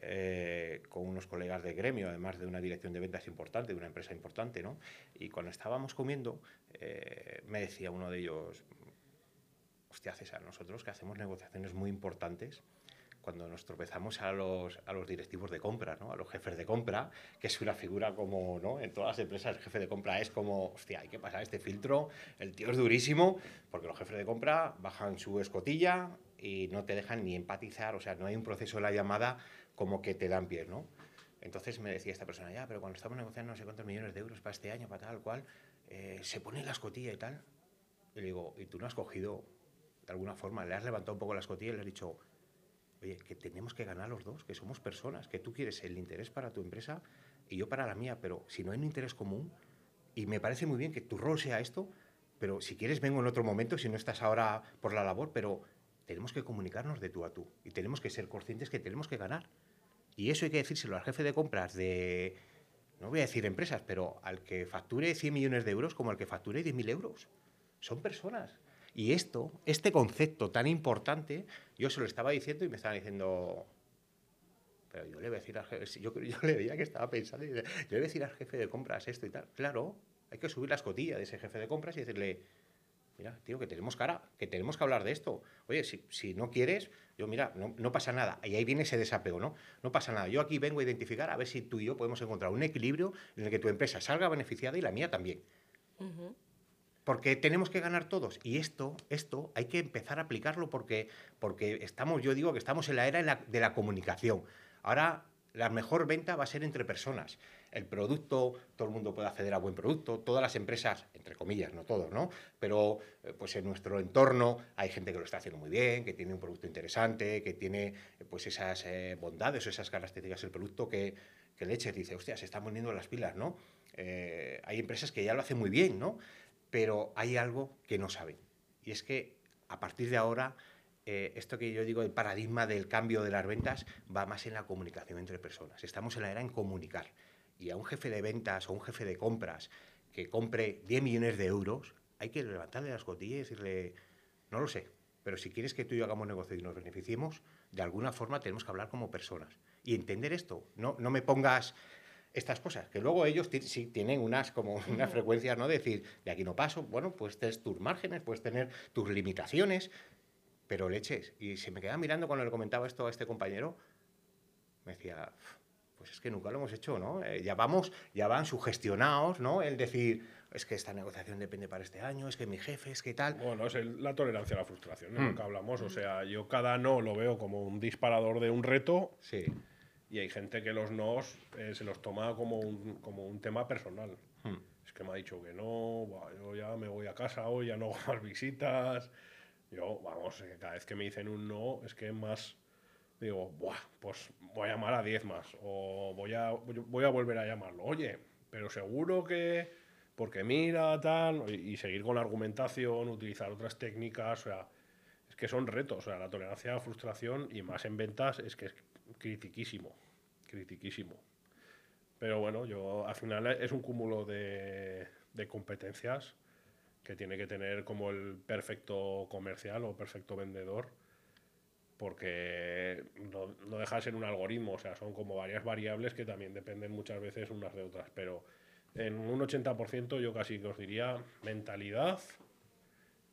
eh, con unos colegas de gremio, además de una dirección de ventas importante, de una empresa importante, ¿no? Y cuando estábamos comiendo, eh, me decía uno de ellos, hostia, César, nosotros que hacemos negociaciones muy importantes, cuando nos tropezamos a los, a los directivos de compra, ¿no? a los jefes de compra, que es una figura como, ¿no? en todas las empresas el jefe de compra es como, hostia, hay que pasar este filtro, el tío es durísimo, porque los jefes de compra bajan su escotilla y no te dejan ni empatizar, o sea, no hay un proceso de la llamada como que te dan pies, ¿no? Entonces me decía esta persona, ya, pero cuando estamos negociando no sé cuántos millones de euros para este año, para tal cual, eh, se pone la escotilla y tal. Y le digo, ¿y tú no has cogido de alguna forma, le has levantado un poco la escotilla y le has dicho, oye, que tenemos que ganar los dos, que somos personas, que tú quieres el interés para tu empresa y yo para la mía, pero si no hay un interés común, y me parece muy bien que tu rol sea esto, pero si quieres vengo en otro momento, si no estás ahora por la labor, pero tenemos que comunicarnos de tú a tú y tenemos que ser conscientes que tenemos que ganar. Y eso hay que decírselo al jefe de compras de, no voy a decir empresas, pero al que facture 100 millones de euros como al que facture 10.000 euros. Son personas. Y esto, este concepto tan importante, yo se lo estaba diciendo y me estaban diciendo, pero yo le voy a decir al jefe, yo, yo le veía que estaba pensando, y yo le voy a decir al jefe de compras esto y tal. Claro, hay que subir la escotilla de ese jefe de compras y decirle, mira, tío, que tenemos cara, que tenemos que hablar de esto. Oye, si, no quieres, yo mira, no, pasa nada. Y ahí viene ese desapego, ¿no? No pasa nada. Yo aquí vengo a identificar a ver si tú y yo podemos encontrar un equilibrio en el que tu empresa salga beneficiada y la mía también. Porque tenemos que ganar todos. Y esto, esto hay que empezar a aplicarlo porque, porque estamos, yo digo que estamos en la era de la, comunicación. Ahora la mejor venta va a ser entre personas. El producto, todo el mundo puede acceder a buen producto, todas las empresas, entre comillas, no todos, ¿no? Pero eh, pues en nuestro entorno hay gente que lo está haciendo muy bien, que tiene un producto interesante, que tiene eh, pues esas eh, bondades o esas características del producto que, que leche dice, hostia, se están poniendo las pilas, ¿no? Eh, hay empresas que ya lo hacen muy bien, ¿no? Pero hay algo que no saben. Y es que a partir de ahora, eh, esto que yo digo, el paradigma del cambio de las ventas va más en la comunicación entre personas. Estamos en la era en comunicar. Y a un jefe de ventas o un jefe de compras que compre 10 millones de euros, hay que levantarle las cotillas y decirle, no lo sé, pero si quieres que tú y yo hagamos negocio y nos beneficiemos, de alguna forma tenemos que hablar como personas. Y entender esto, no, no me pongas estas cosas, que luego ellos sí tienen unas como unas frecuencias, ¿no? De decir, de aquí no paso, bueno, pues tienes tus márgenes, puedes tener tus limitaciones, pero leches. Y se me quedaba mirando cuando le comentaba esto a este compañero, me decía, pues es que nunca lo hemos hecho, ¿no? Eh, ya vamos, ya van sugestionados, ¿no? El decir, es que esta negociación depende para este año, es que mi jefe, es que tal. Bueno, es el- la tolerancia a la frustración, es Mm. lo que hablamos. O sea, yo cada no lo veo como un disparador de un reto Sí. Y hay gente que los nos eh, se los toma como un, como un tema personal. Mm. Es que me ha dicho que no, yo ya me voy a casa hoy, ya no hago más visitas. Yo, vamos, cada vez que me dicen un no, es que más digo, Buah, pues voy a llamar a 10 más o voy a, voy a volver a llamarlo. Oye, pero seguro que, porque mira, tal, y, y seguir con la argumentación, utilizar otras técnicas, o sea, es que son retos, o sea, la tolerancia a la frustración y más en ventas es que es critiquísimo, critiquísimo. Pero bueno, yo al final es un cúmulo de, de competencias que tiene que tener como el perfecto comercial o perfecto vendedor, porque no, no deja de ser un algoritmo, o sea, son como varias variables que también dependen muchas veces unas de otras, pero en un 80% yo casi que os diría mentalidad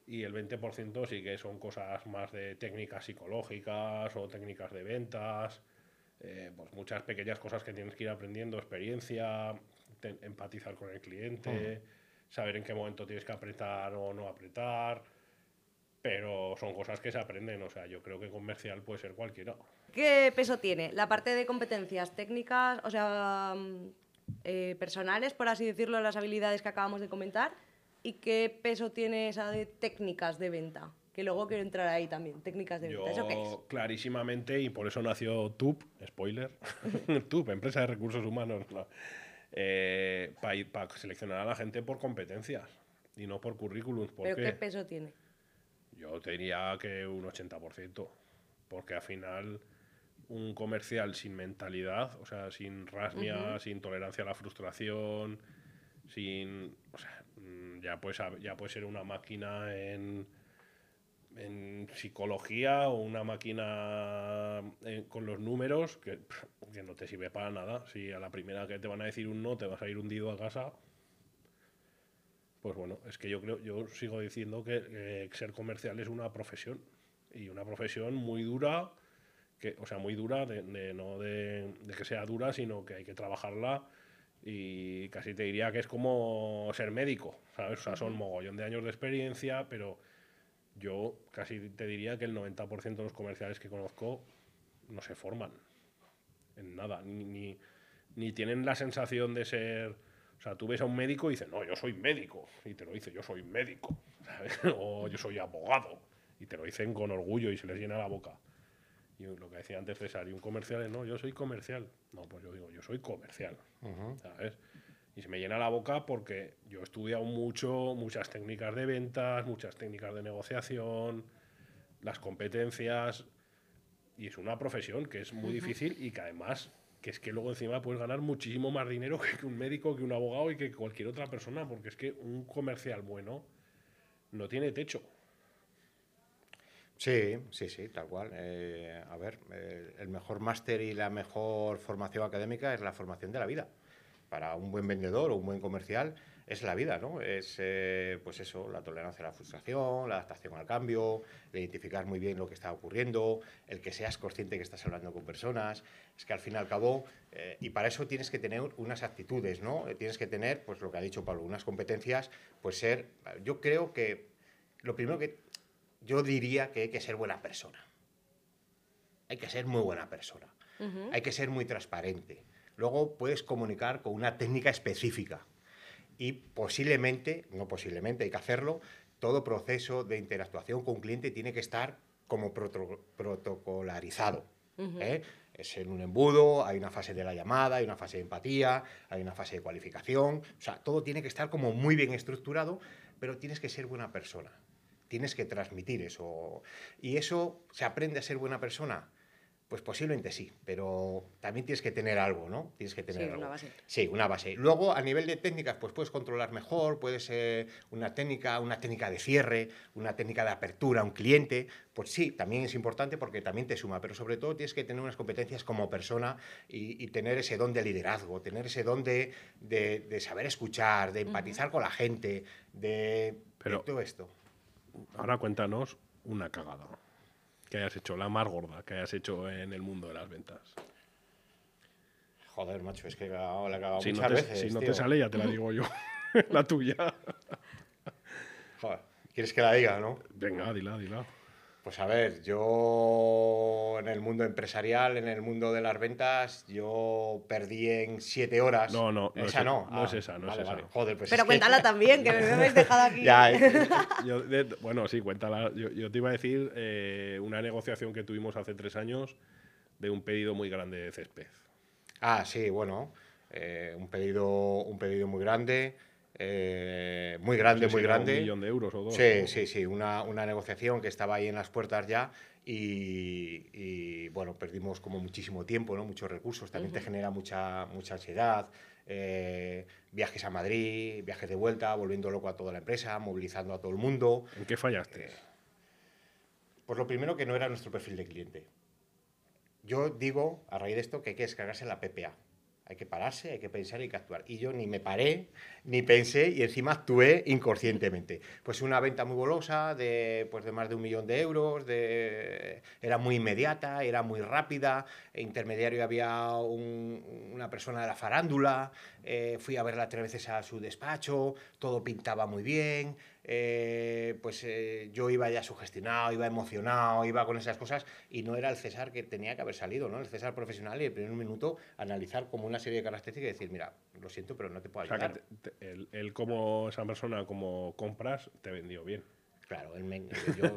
y el 20% sí que son cosas más de técnicas psicológicas o técnicas de ventas, eh, pues muchas pequeñas cosas que tienes que ir aprendiendo, experiencia, te- empatizar con el cliente, saber en qué momento tienes que apretar o no apretar, pero son cosas que se aprenden, o sea, yo creo que comercial puede ser cualquiera. ¿Qué peso tiene la parte de competencias técnicas, o sea, mm, eh, personales, por así decirlo, las habilidades que acabamos de comentar? ¿Y qué peso tiene esa de técnicas de venta? Que luego quiero entrar ahí también, técnicas de venta. ¿Eso qué es? Yo clarísimamente, y por eso nació TUP, spoiler, TUP, Empresa de Recursos Humanos, para seleccionar a la gente por competencias y no por currículums. ¿Por ¿Pero qué? qué peso tiene? Yo te diría que un 80%, porque al final un comercial sin mentalidad, o sea, sin rasmia, sin tolerancia a la frustración, sin... O sea, ya puede, sab- ya puede ser una máquina en, en psicología o una máquina en- con los números que, que no te sirve para nada. Si a la primera que te van a decir un no te vas a ir hundido a casa, pues bueno, es que yo creo, yo sigo diciendo que, ser comercial es una profesión. Y una profesión muy dura, que, o sea, muy dura, de, no de que sea dura, sino que hay que trabajarla. Y casi te diría que es como ser médico, ¿sabes? O sea, son mogollón de años de experiencia, pero yo casi te diría que el 90% de los comerciales que conozco no se forman en nada, ni, ni, ni tienen la sensación de ser... O sea, tú ves a un médico y dices, no, yo soy médico. Y te lo dice, yo soy médico. ¿sabes? O yo soy abogado. Y te lo dicen con orgullo y se les llena la boca. Y lo que decía antes César, y un comercial es, no, yo soy comercial. No, pues yo digo, yo soy comercial. ¿Sabes? Y se me llena la boca porque yo he estudiado mucho, muchas técnicas de ventas, muchas técnicas de negociación, las competencias. Y es una profesión que es muy difícil y que además, que es que luego encima puedes ganar muchísimo más dinero que, que un médico, que un abogado y que cualquier otra persona, porque es que un comercial bueno no tiene techo. Sí, sí, sí, tal cual. Eh, a ver, eh, el mejor máster y la mejor formación académica es la formación de la vida. Para un buen vendedor o un buen comercial es la vida, ¿no? Es, eh, pues eso, la tolerancia a la frustración, la adaptación al cambio, el identificar muy bien lo que está ocurriendo, el que seas consciente que estás hablando con personas. Es que al fin y al cabo, eh, y para eso tienes que tener unas actitudes, ¿no? Eh, Tienes que tener, pues lo que ha dicho Pablo, unas competencias, pues ser, yo creo que lo primero que yo diría que hay que ser buena persona. Hay que ser muy buena persona. Hay que ser muy transparente. Luego puedes comunicar con una técnica específica. Y posiblemente, no posiblemente, hay que hacerlo, todo proceso de interactuación con un cliente tiene que estar como proto- protocolarizado. ¿eh? Es en un embudo, hay una fase de la llamada, hay una fase de empatía, hay una fase de cualificación. O sea, todo tiene que estar como muy bien estructurado, pero tienes que ser buena persona. Tienes que transmitir eso. ¿Y eso se aprende a ser buena persona? Pues posiblemente sí, pero también tienes que tener algo, ¿no? Tienes que tener Sí, algo. una base. Sí, una base. Luego, a nivel de técnicas, pues puedes controlar mejor, puedes ser una técnica, una técnica de cierre, una técnica de apertura a un cliente. Pues sí, también es importante porque también te suma, pero sobre todo tienes que tener unas competencias como persona y, y tener ese don de liderazgo, tener ese don de, de- de saber escuchar, de empatizar con la gente, de, Pero- de todo esto. Ahora cuéntanos una cagada que hayas hecho, la más gorda que hayas hecho en el mundo de las ventas. Joder, macho, es que la, he cagado Si no, muchas te, veces. si no te sale, ya te la digo yo. la tuya. Joder, ¿quieres que la diga, no? Venga, dila, dila. Pues a ver, yo en el mundo empresarial, en el mundo de las ventas, yo perdí en siete horas. No, no, no esa es- no. no es esa, no es vale, esa. Joder, pues Pero es que- cuéntala también, que me habéis dejado aquí. Ya, eh. Yo, de- bueno, sí, cuéntala. Yo, yo te iba a decir eh, una negociación que tuvimos hace tres años de un pedido muy grande de césped. Ah, sí, bueno. eh, un, pedido, un pedido muy grande. Eh, muy grande, No sé si muy grande. Un millón de euros o dos. Sí, ¿no? sí, sí, una, una negociación que estaba ahí en las puertas ya y, y, bueno, perdimos como muchísimo tiempo, ¿no? muchos recursos, también te genera mucha, mucha ansiedad, eh, viajes a Madrid, viajes de vuelta, volviendo loco a toda la empresa, movilizando a todo el mundo. ¿En qué fallaste? Eh, pues lo primero que no era nuestro perfil de cliente. Yo digo, a raíz de esto, que hay que descargarse la PPA. Hay que pararse, hay que pensar y hay que actuar. Y yo ni me paré, ni pensé y encima actué inconscientemente. Pues una venta muy golosa de, pues de más de un millón de euros, era muy inmediata, era muy rápida, intermediario había un- una persona de la farándula, eh, fui a verla tres veces a su despacho, todo pintaba muy bien, eh, pues eh, yo iba ya sugestionado, iba emocionado, iba con esas cosas y no era el César que tenía que haber salido, ¿no? El César profesional y el primer minuto analizar como una serie de características y decir, mira, lo siento, pero no te puedo O sea, ayudar. que te- te- él, él como esa persona, como compras, te vendió bien. Claro, él me- yo-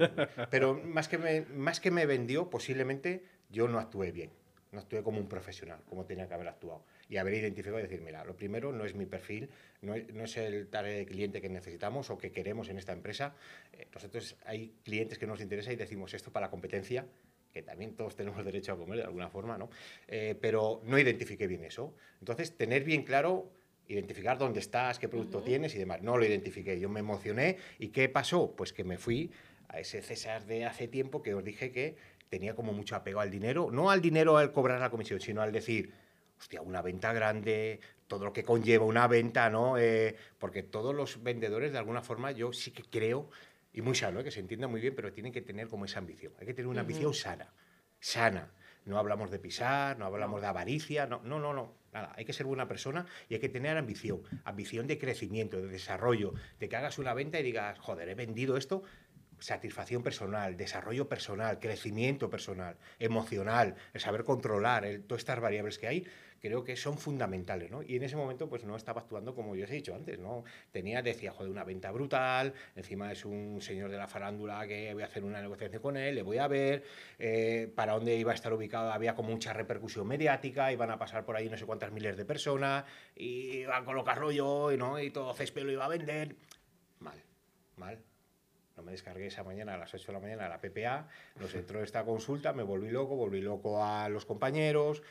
pero más que, me, más que me vendió, posiblemente yo no actué bien. No actué como un profesional, como tenía que haber actuado. Y haber identificado y decir, mira, lo primero no es mi perfil, no es, no es el tarea de cliente que necesitamos o que queremos en esta empresa. Eh, nosotros hay clientes que nos interesa y decimos esto para la competencia, que también todos tenemos derecho a comer de alguna forma, ¿no? Eh, pero no identifiqué bien eso. Entonces, tener bien claro identificar dónde estás, qué producto tienes y demás. No lo identifiqué, yo me emocioné. ¿Y qué pasó? Pues que me fui a ese César de hace tiempo que os dije que tenía como mucho apego al dinero, no al dinero al cobrar la comisión, sino al decir, hostia, una venta grande, todo lo que conlleva una venta, ¿no? Eh, porque todos los vendedores, de alguna forma, yo sí que creo, y muy sano, ¿eh? que se entienda muy bien, pero tienen que tener como esa ambición. Hay que tener una ambición sana, sana. No hablamos de pisar, no hablamos de avaricia, no, no, no, no. Nada, hay que ser buena persona y hay que tener ambición, ambición de crecimiento, de desarrollo, de que hagas una venta y digas, joder, he vendido esto, satisfacción personal, desarrollo personal, crecimiento personal, emocional, el saber controlar, el- todas estas variables que hay, creo que son fundamentales, ¿no? Y en ese momento, pues no estaba actuando como yo os he dicho antes, ¿no? Tenía, decía, joder, una venta brutal, encima es un señor de la farándula que voy a hacer una negociación con él, le voy a ver, eh, para dónde iba a estar ubicado había como mucha repercusión mediática, iban a pasar por ahí no sé cuántas miles de personas, y iba a colocarlo yo, y, ¿no? y todo césped lo iba a vender. Mal, mal. No me descargué esa mañana a las 8 de la mañana la PPA, nos entró esta consulta, me volví loco, volví loco a los compañeros,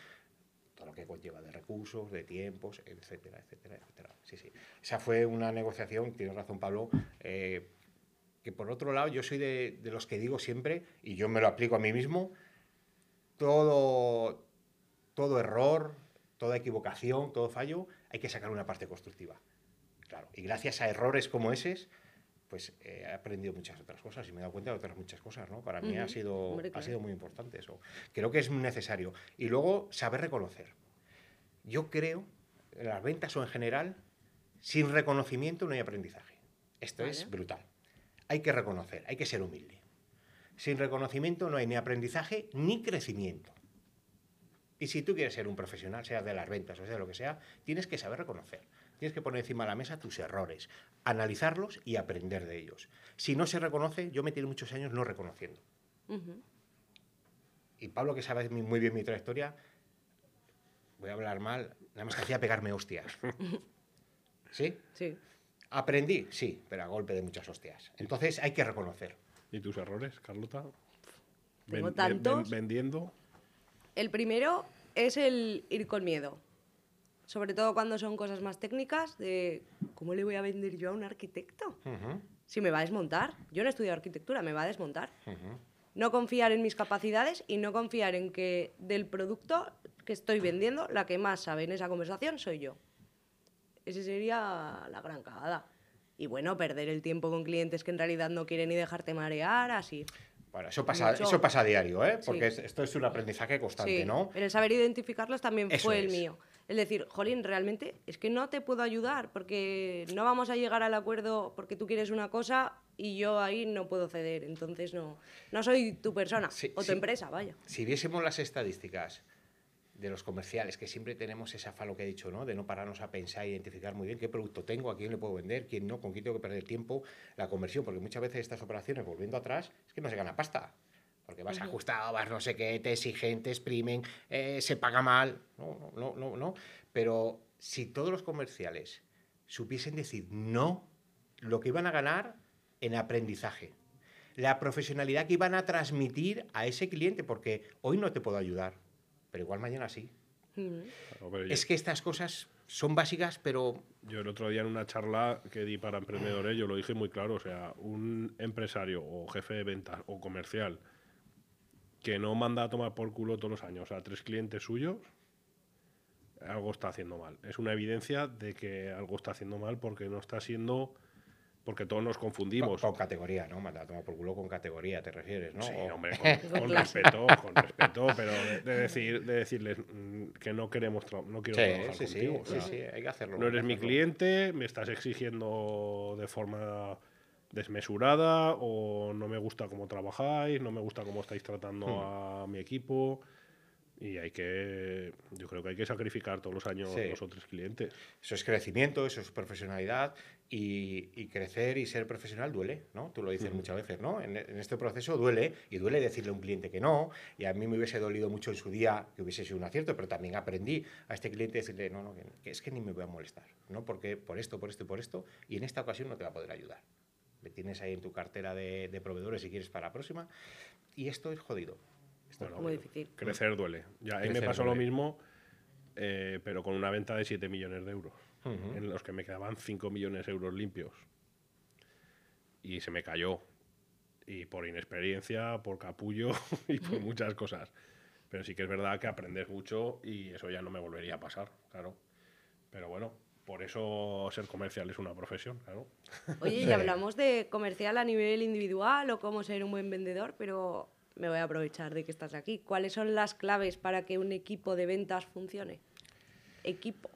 todo lo que conlleva de recursos, de tiempos, etcétera, etcétera, etcétera. Sí, sí. Esa fue una negociación, tienes razón Pablo, eh, que por otro lado yo soy de, los que digo siempre, y yo me lo aplico a mí mismo, todo, todo error, toda equivocación, todo fallo, hay que sacar una parte constructiva. Claro, y gracias a errores como esos, pues eh, he aprendido muchas otras cosas y me he dado cuenta de otras muchas cosas, ¿no? Para mí ha sido, Hombre, ha sido muy importante eso. Creo que es necesario. Y luego, saber reconocer. Yo creo, en las ventas o en general, sin reconocimiento no hay aprendizaje. Esto es brutal. Hay que reconocer, hay que ser humilde. Sin reconocimiento no hay ni aprendizaje ni crecimiento. Y si tú quieres ser un profesional, sea de las ventas o sea de lo que sea, tienes que saber reconocer. Tienes que poner encima de la mesa tus errores, analizarlos y aprender de ellos. Si no se reconoce, yo me tiré muchos años no reconociendo. Y Pablo, que sabe muy bien mi trayectoria, voy a hablar mal, nada más que hacía pegarme hostias. ¿Sí? Sí. Aprendí, sí, pero a golpe de muchas hostias. Entonces hay que reconocer. ¿Y tus errores, Carlota? Tengo Ven- ven- tantos. vendiendo. El primero es el ir con miedo. Sobre todo cuando son cosas más técnicas de ¿cómo le voy a vender yo a un arquitecto? Si me va a desmontar. Yo no he estudiado arquitectura, me va a desmontar. No confiar en mis capacidades y no confiar en que del producto que estoy vendiendo, la que más sabe en esa conversación soy yo. Ese sería la gran cagada. Y bueno, perder el tiempo con clientes que en realidad no quieren ni dejarte marear, así. Bueno, eso pasa, Mucho. eso pasa a diario, ¿eh? Porque Sí. es- esto es un aprendizaje constante, Sí, ¿no? El saber identificarlos también Eso fue el mío. El decir, Jolín, realmente es que no te puedo ayudar porque no vamos a llegar al acuerdo porque tú quieres una cosa y yo ahí no puedo ceder. Entonces no, no soy tu persona Sí, o tu sí. empresa, vaya. Si viésemos las estadísticas de los comerciales, que siempre tenemos ese afán, lo que he dicho, ¿no? De no pararnos a pensar e identificar muy bien qué producto tengo, a quién le puedo vender, quién no, con quién tengo que perder tiempo, la conversión, porque muchas veces estas operaciones, volviendo atrás, es que no se gana pasta. Porque vas ajustado, vas no sé qué, te exigen, te exprimen, eh, se paga mal. No, no, no, no. Pero si todos los comerciales supiesen decir no, lo que iban a ganar en aprendizaje, la profesionalidad que iban a transmitir a ese cliente, porque hoy no te puedo ayudar, pero igual mañana sí. Es que estas cosas son básicas, pero Yo el otro día en una charla que di para emprendedores, yo lo dije muy claro, o sea, un empresario o jefe de ventas o comercial que no manda a tomar por culo todos los años a tres clientes suyos, algo está haciendo mal. Es una evidencia de que algo está haciendo mal porque no está siendo, porque todos nos con, confundimos. con categoría, ¿no? Manda a tomar por culo con categoría, te refieres, ¿no? Sí, O- hombre, con, respeto, con respeto, pero de, de decir, de decirles mm, que no queremos, no quiero Sí, trabajar sí, sí, contigo. o sí, sea, sí, hay que hacerlo. No eres mi cliente, me estás exigiendo de forma desmesurada o no me gusta cómo trabajáis, no me gusta cómo estáis tratando Hmm. a mi equipo y hay que, yo creo que hay que sacrificar todos los años Sí. dos o tres clientes. Eso es crecimiento, eso es profesionalidad y, y crecer y ser profesional duele, ¿no? Tú lo dices muchas veces, ¿no? En, en este proceso duele y duele decirle a un cliente que no y a mí me hubiese dolido mucho en su día que hubiese sido un acierto, pero también aprendí a este cliente decirle, no, no, que, que es que ni me voy a molestar, ¿no? Porque por esto, por esto y por esto y en esta ocasión no te va a poder ayudar. Tienes ahí en tu cartera de, de proveedores si quieres para la próxima y esto es jodido. Esto es Muy jodido. difícil. Crecer duele. Ya ahí me pasó lo mismo, eh, pero con una venta de 7 millones de euros, en los que me quedaban 5 millones de euros limpios. Y se me cayó. Y por inexperiencia, por capullo y por muchas cosas. Pero sí que es verdad que aprendes mucho y eso ya no me volvería a pasar, claro. Pero bueno, por eso ser comercial es una profesión, claro. Oye, y hablamos de comercial a nivel individual o cómo ser un buen vendedor, pero me voy a aprovechar de que estás aquí. ¿Cuáles son las claves para que un equipo de ventas funcione? Equipo.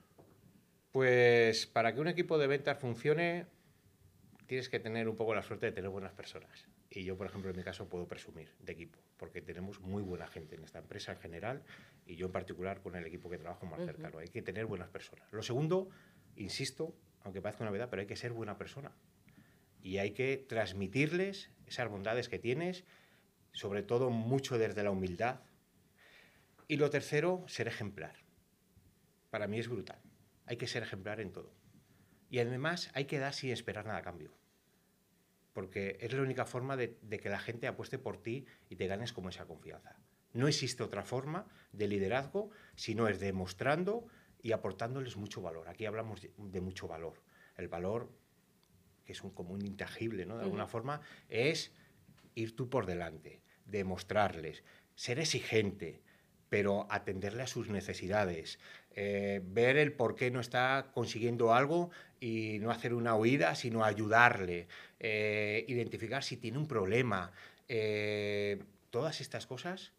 Pues para que un equipo de ventas funcione, tienes que tener un poco la suerte de tener buenas personas. Y yo, por ejemplo, en mi caso puedo presumir de equipo, porque tenemos muy buena gente en esta empresa en general y yo en particular con el equipo que trabajo más cercano. Hay que tener buenas personas. Lo segundo, insisto, aunque parezca una verdad, pero hay que ser buena persona. Y hay que transmitirles esas bondades que tienes, sobre todo mucho desde la humildad. Y lo tercero, ser ejemplar. Para mí es brutal. Hay que ser ejemplar en todo. Y además hay que dar sin esperar nada a cambio. Porque es la única forma de, de que la gente apueste por ti y te ganes como esa confianza. No existe otra forma de liderazgo si no es demostrando y aportándoles mucho valor. Aquí hablamos de, mucho valor. El valor, que es un común intangible, ¿no? De alguna forma, es ir tú por delante, demostrarles, ser exigente, pero atenderle a sus necesidades, eh, ver el por qué no está consiguiendo algo y no hacer una huida, sino ayudarle, eh, identificar si tiene un problema. eh, todas estas cosas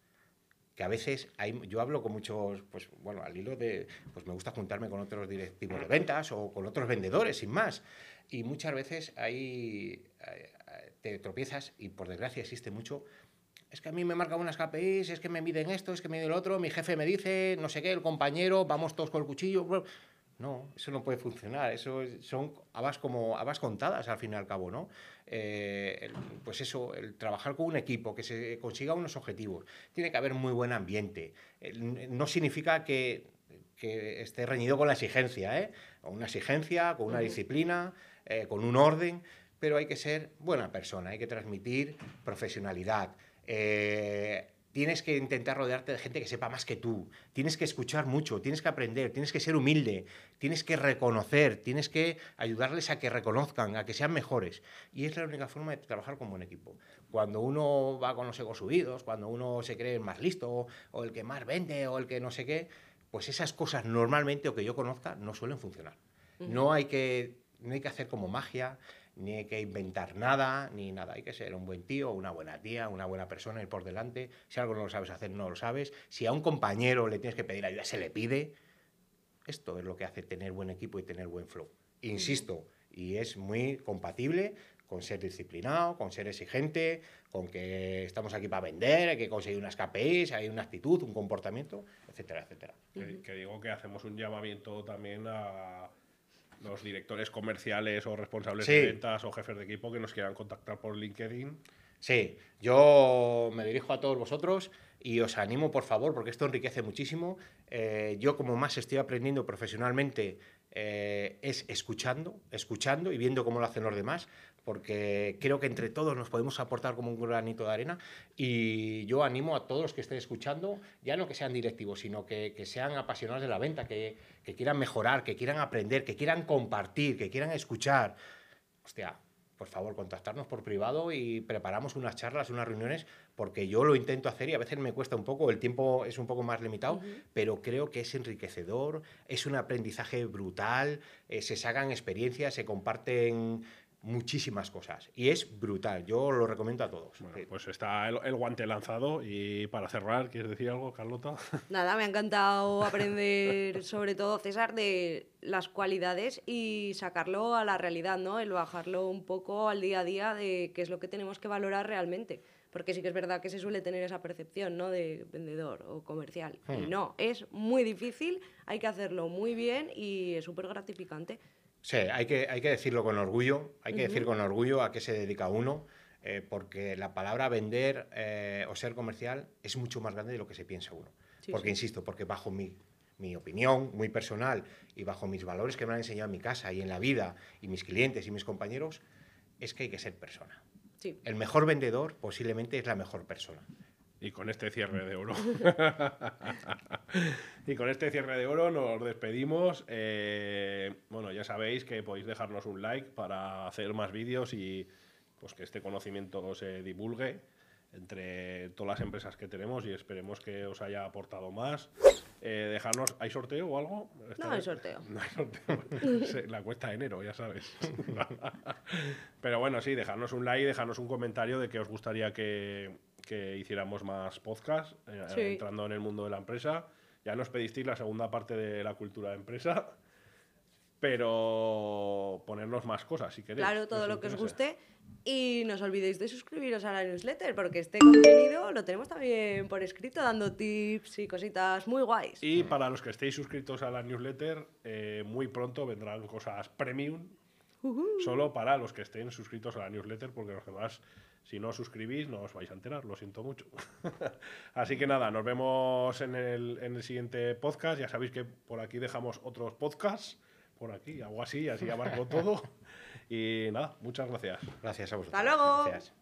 que a veces hay, yo hablo con muchos, pues bueno, al hilo de, pues me gusta juntarme con otros directivos de ventas o con otros vendedores, sin más. Y muchas veces ahí eh, te tropiezas, y por desgracia existe mucho, es que a mí me marcan unas KPIs, es que me miden esto, es que me miden lo otro, mi jefe me dice, no sé qué, el compañero, vamos todos con el cuchillo. No, eso no puede funcionar, eso es- son habas como habas contadas al fin y al cabo, ¿no? Eh, el- pues eso, el trabajar con un equipo, que se consiga unos objetivos, tiene que haber muy buen ambiente. No significa que, que esté reñido con la exigencia, ¿eh? Con una exigencia, con una disciplina, eh, con un orden, pero hay que ser buena persona, hay que transmitir profesionalidad. eh, tienes que intentar rodearte de gente que sepa más que tú, tienes que escuchar mucho, tienes que aprender, tienes que ser humilde, tienes que reconocer, tienes que ayudarles a que reconozcan, a que sean mejores. Y es la única forma de trabajar con buen equipo. Cuando uno va con los egos subidos, cuando uno se cree el más listo, o el que más vende, o el que no sé qué, pues esas cosas normalmente, o que yo conozca, no suelen funcionar. No hay que, no hay que hacer como magia, ni hay que inventar nada, ni nada. Hay que ser un buen tío, una buena tía, una buena persona, ir por delante. Si algo no lo sabes hacer, no lo sabes. Si a un compañero le tienes que pedir ayuda, se le pide. Esto es lo que hace tener buen equipo y tener buen flow. Insisto, y es muy compatible con ser disciplinado, con ser exigente, con que estamos aquí para vender, hay que conseguir unas KPIs, hay una actitud, un comportamiento, etcétera, etcétera. Que, que digo que hacemos un llamamiento también a los directores comerciales o responsables Sí. de ventas o jefes de equipo que nos quieran contactar por LinkedIn. Sí, yo me dirijo a todos vosotros y os animo, por favor, porque esto enriquece muchísimo. Eh, yo como más estoy aprendiendo profesionalmente eh, es escuchando, escuchando y viendo cómo lo hacen los demás, porque creo que entre todos nos podemos aportar como un granito de arena y yo animo a todos los que estén escuchando, ya no que sean directivos, sino que, que sean apasionados de la venta, que, que quieran mejorar, que quieran aprender, que quieran compartir, que quieran escuchar. Hostia, por favor, contactarnos por privado y preparamos unas charlas, unas reuniones, porque yo lo intento hacer y a veces me cuesta un poco, el tiempo es un poco más limitado, pero creo que es enriquecedor, es un aprendizaje brutal, eh, se sacan experiencias, se comparten muchísimas cosas y es brutal. Yo lo recomiendo a todos. Bueno, pues está el, el, guante lanzado y para cerrar, ¿quieres decir algo, Carlota? Nada, me ha encantado aprender sobre todo, César, de las cualidades y sacarlo a la realidad, ¿no? El bajarlo un poco al día a día de qué es lo que tenemos que valorar realmente. Porque sí que es verdad que se suele tener esa percepción, ¿no? De vendedor o comercial. Hmm. Y no, es muy difícil, hay que hacerlo muy bien y es súper gratificante. Sí, hay que, hay que decirlo con orgullo, hay que decir con orgullo a qué se dedica uno, eh, porque la palabra vender eh, o ser comercial es mucho más grande de lo que se piensa uno. Sí, porque, sí. insisto, porque bajo mi, mi opinión muy personal y bajo mis valores que me han enseñado en mi casa y en la vida, y mis clientes y mis compañeros, es que hay que ser persona. Sí. El mejor vendedor posiblemente es la mejor persona. Y con este cierre de oro. y con este cierre de oro nos despedimos. Eh, bueno, ya sabéis que podéis dejarnos un like para hacer más vídeos y pues que este conocimiento se divulgue entre todas las empresas que tenemos y esperemos que os haya aportado más. Eh, dejarnos, ¿hay sorteo o algo? No hay sorteo. No hay sorteo. La cuesta de enero, ya sabes. Pero bueno, sí, dejarnos un like, dejarnos un comentario de que os gustaría que, que hiciéramos más podcasts eh, Sí. entrando en el mundo de la empresa. Ya nos pedisteis la segunda parte de la cultura de empresa, pero ponernos más cosas si queréis. Claro, todo lo que os guste. Y no os olvidéis de suscribiros a la newsletter, porque este contenido lo tenemos también por escrito, dando tips y cositas muy guays. Y para los que estéis suscritos a la newsletter, eh, muy pronto vendrán cosas premium, Ujú. solo para los que estén suscritos a la newsletter, porque los demás, si no os suscribís, no os vais a enterar, lo siento mucho. Así que nada, nos vemos en el, en el siguiente podcast. Ya sabéis que por aquí dejamos otros podcasts, por aquí, algo así, así abarco todo. Y nada, muchas gracias. Gracias a vosotros. Hasta luego. Gracias.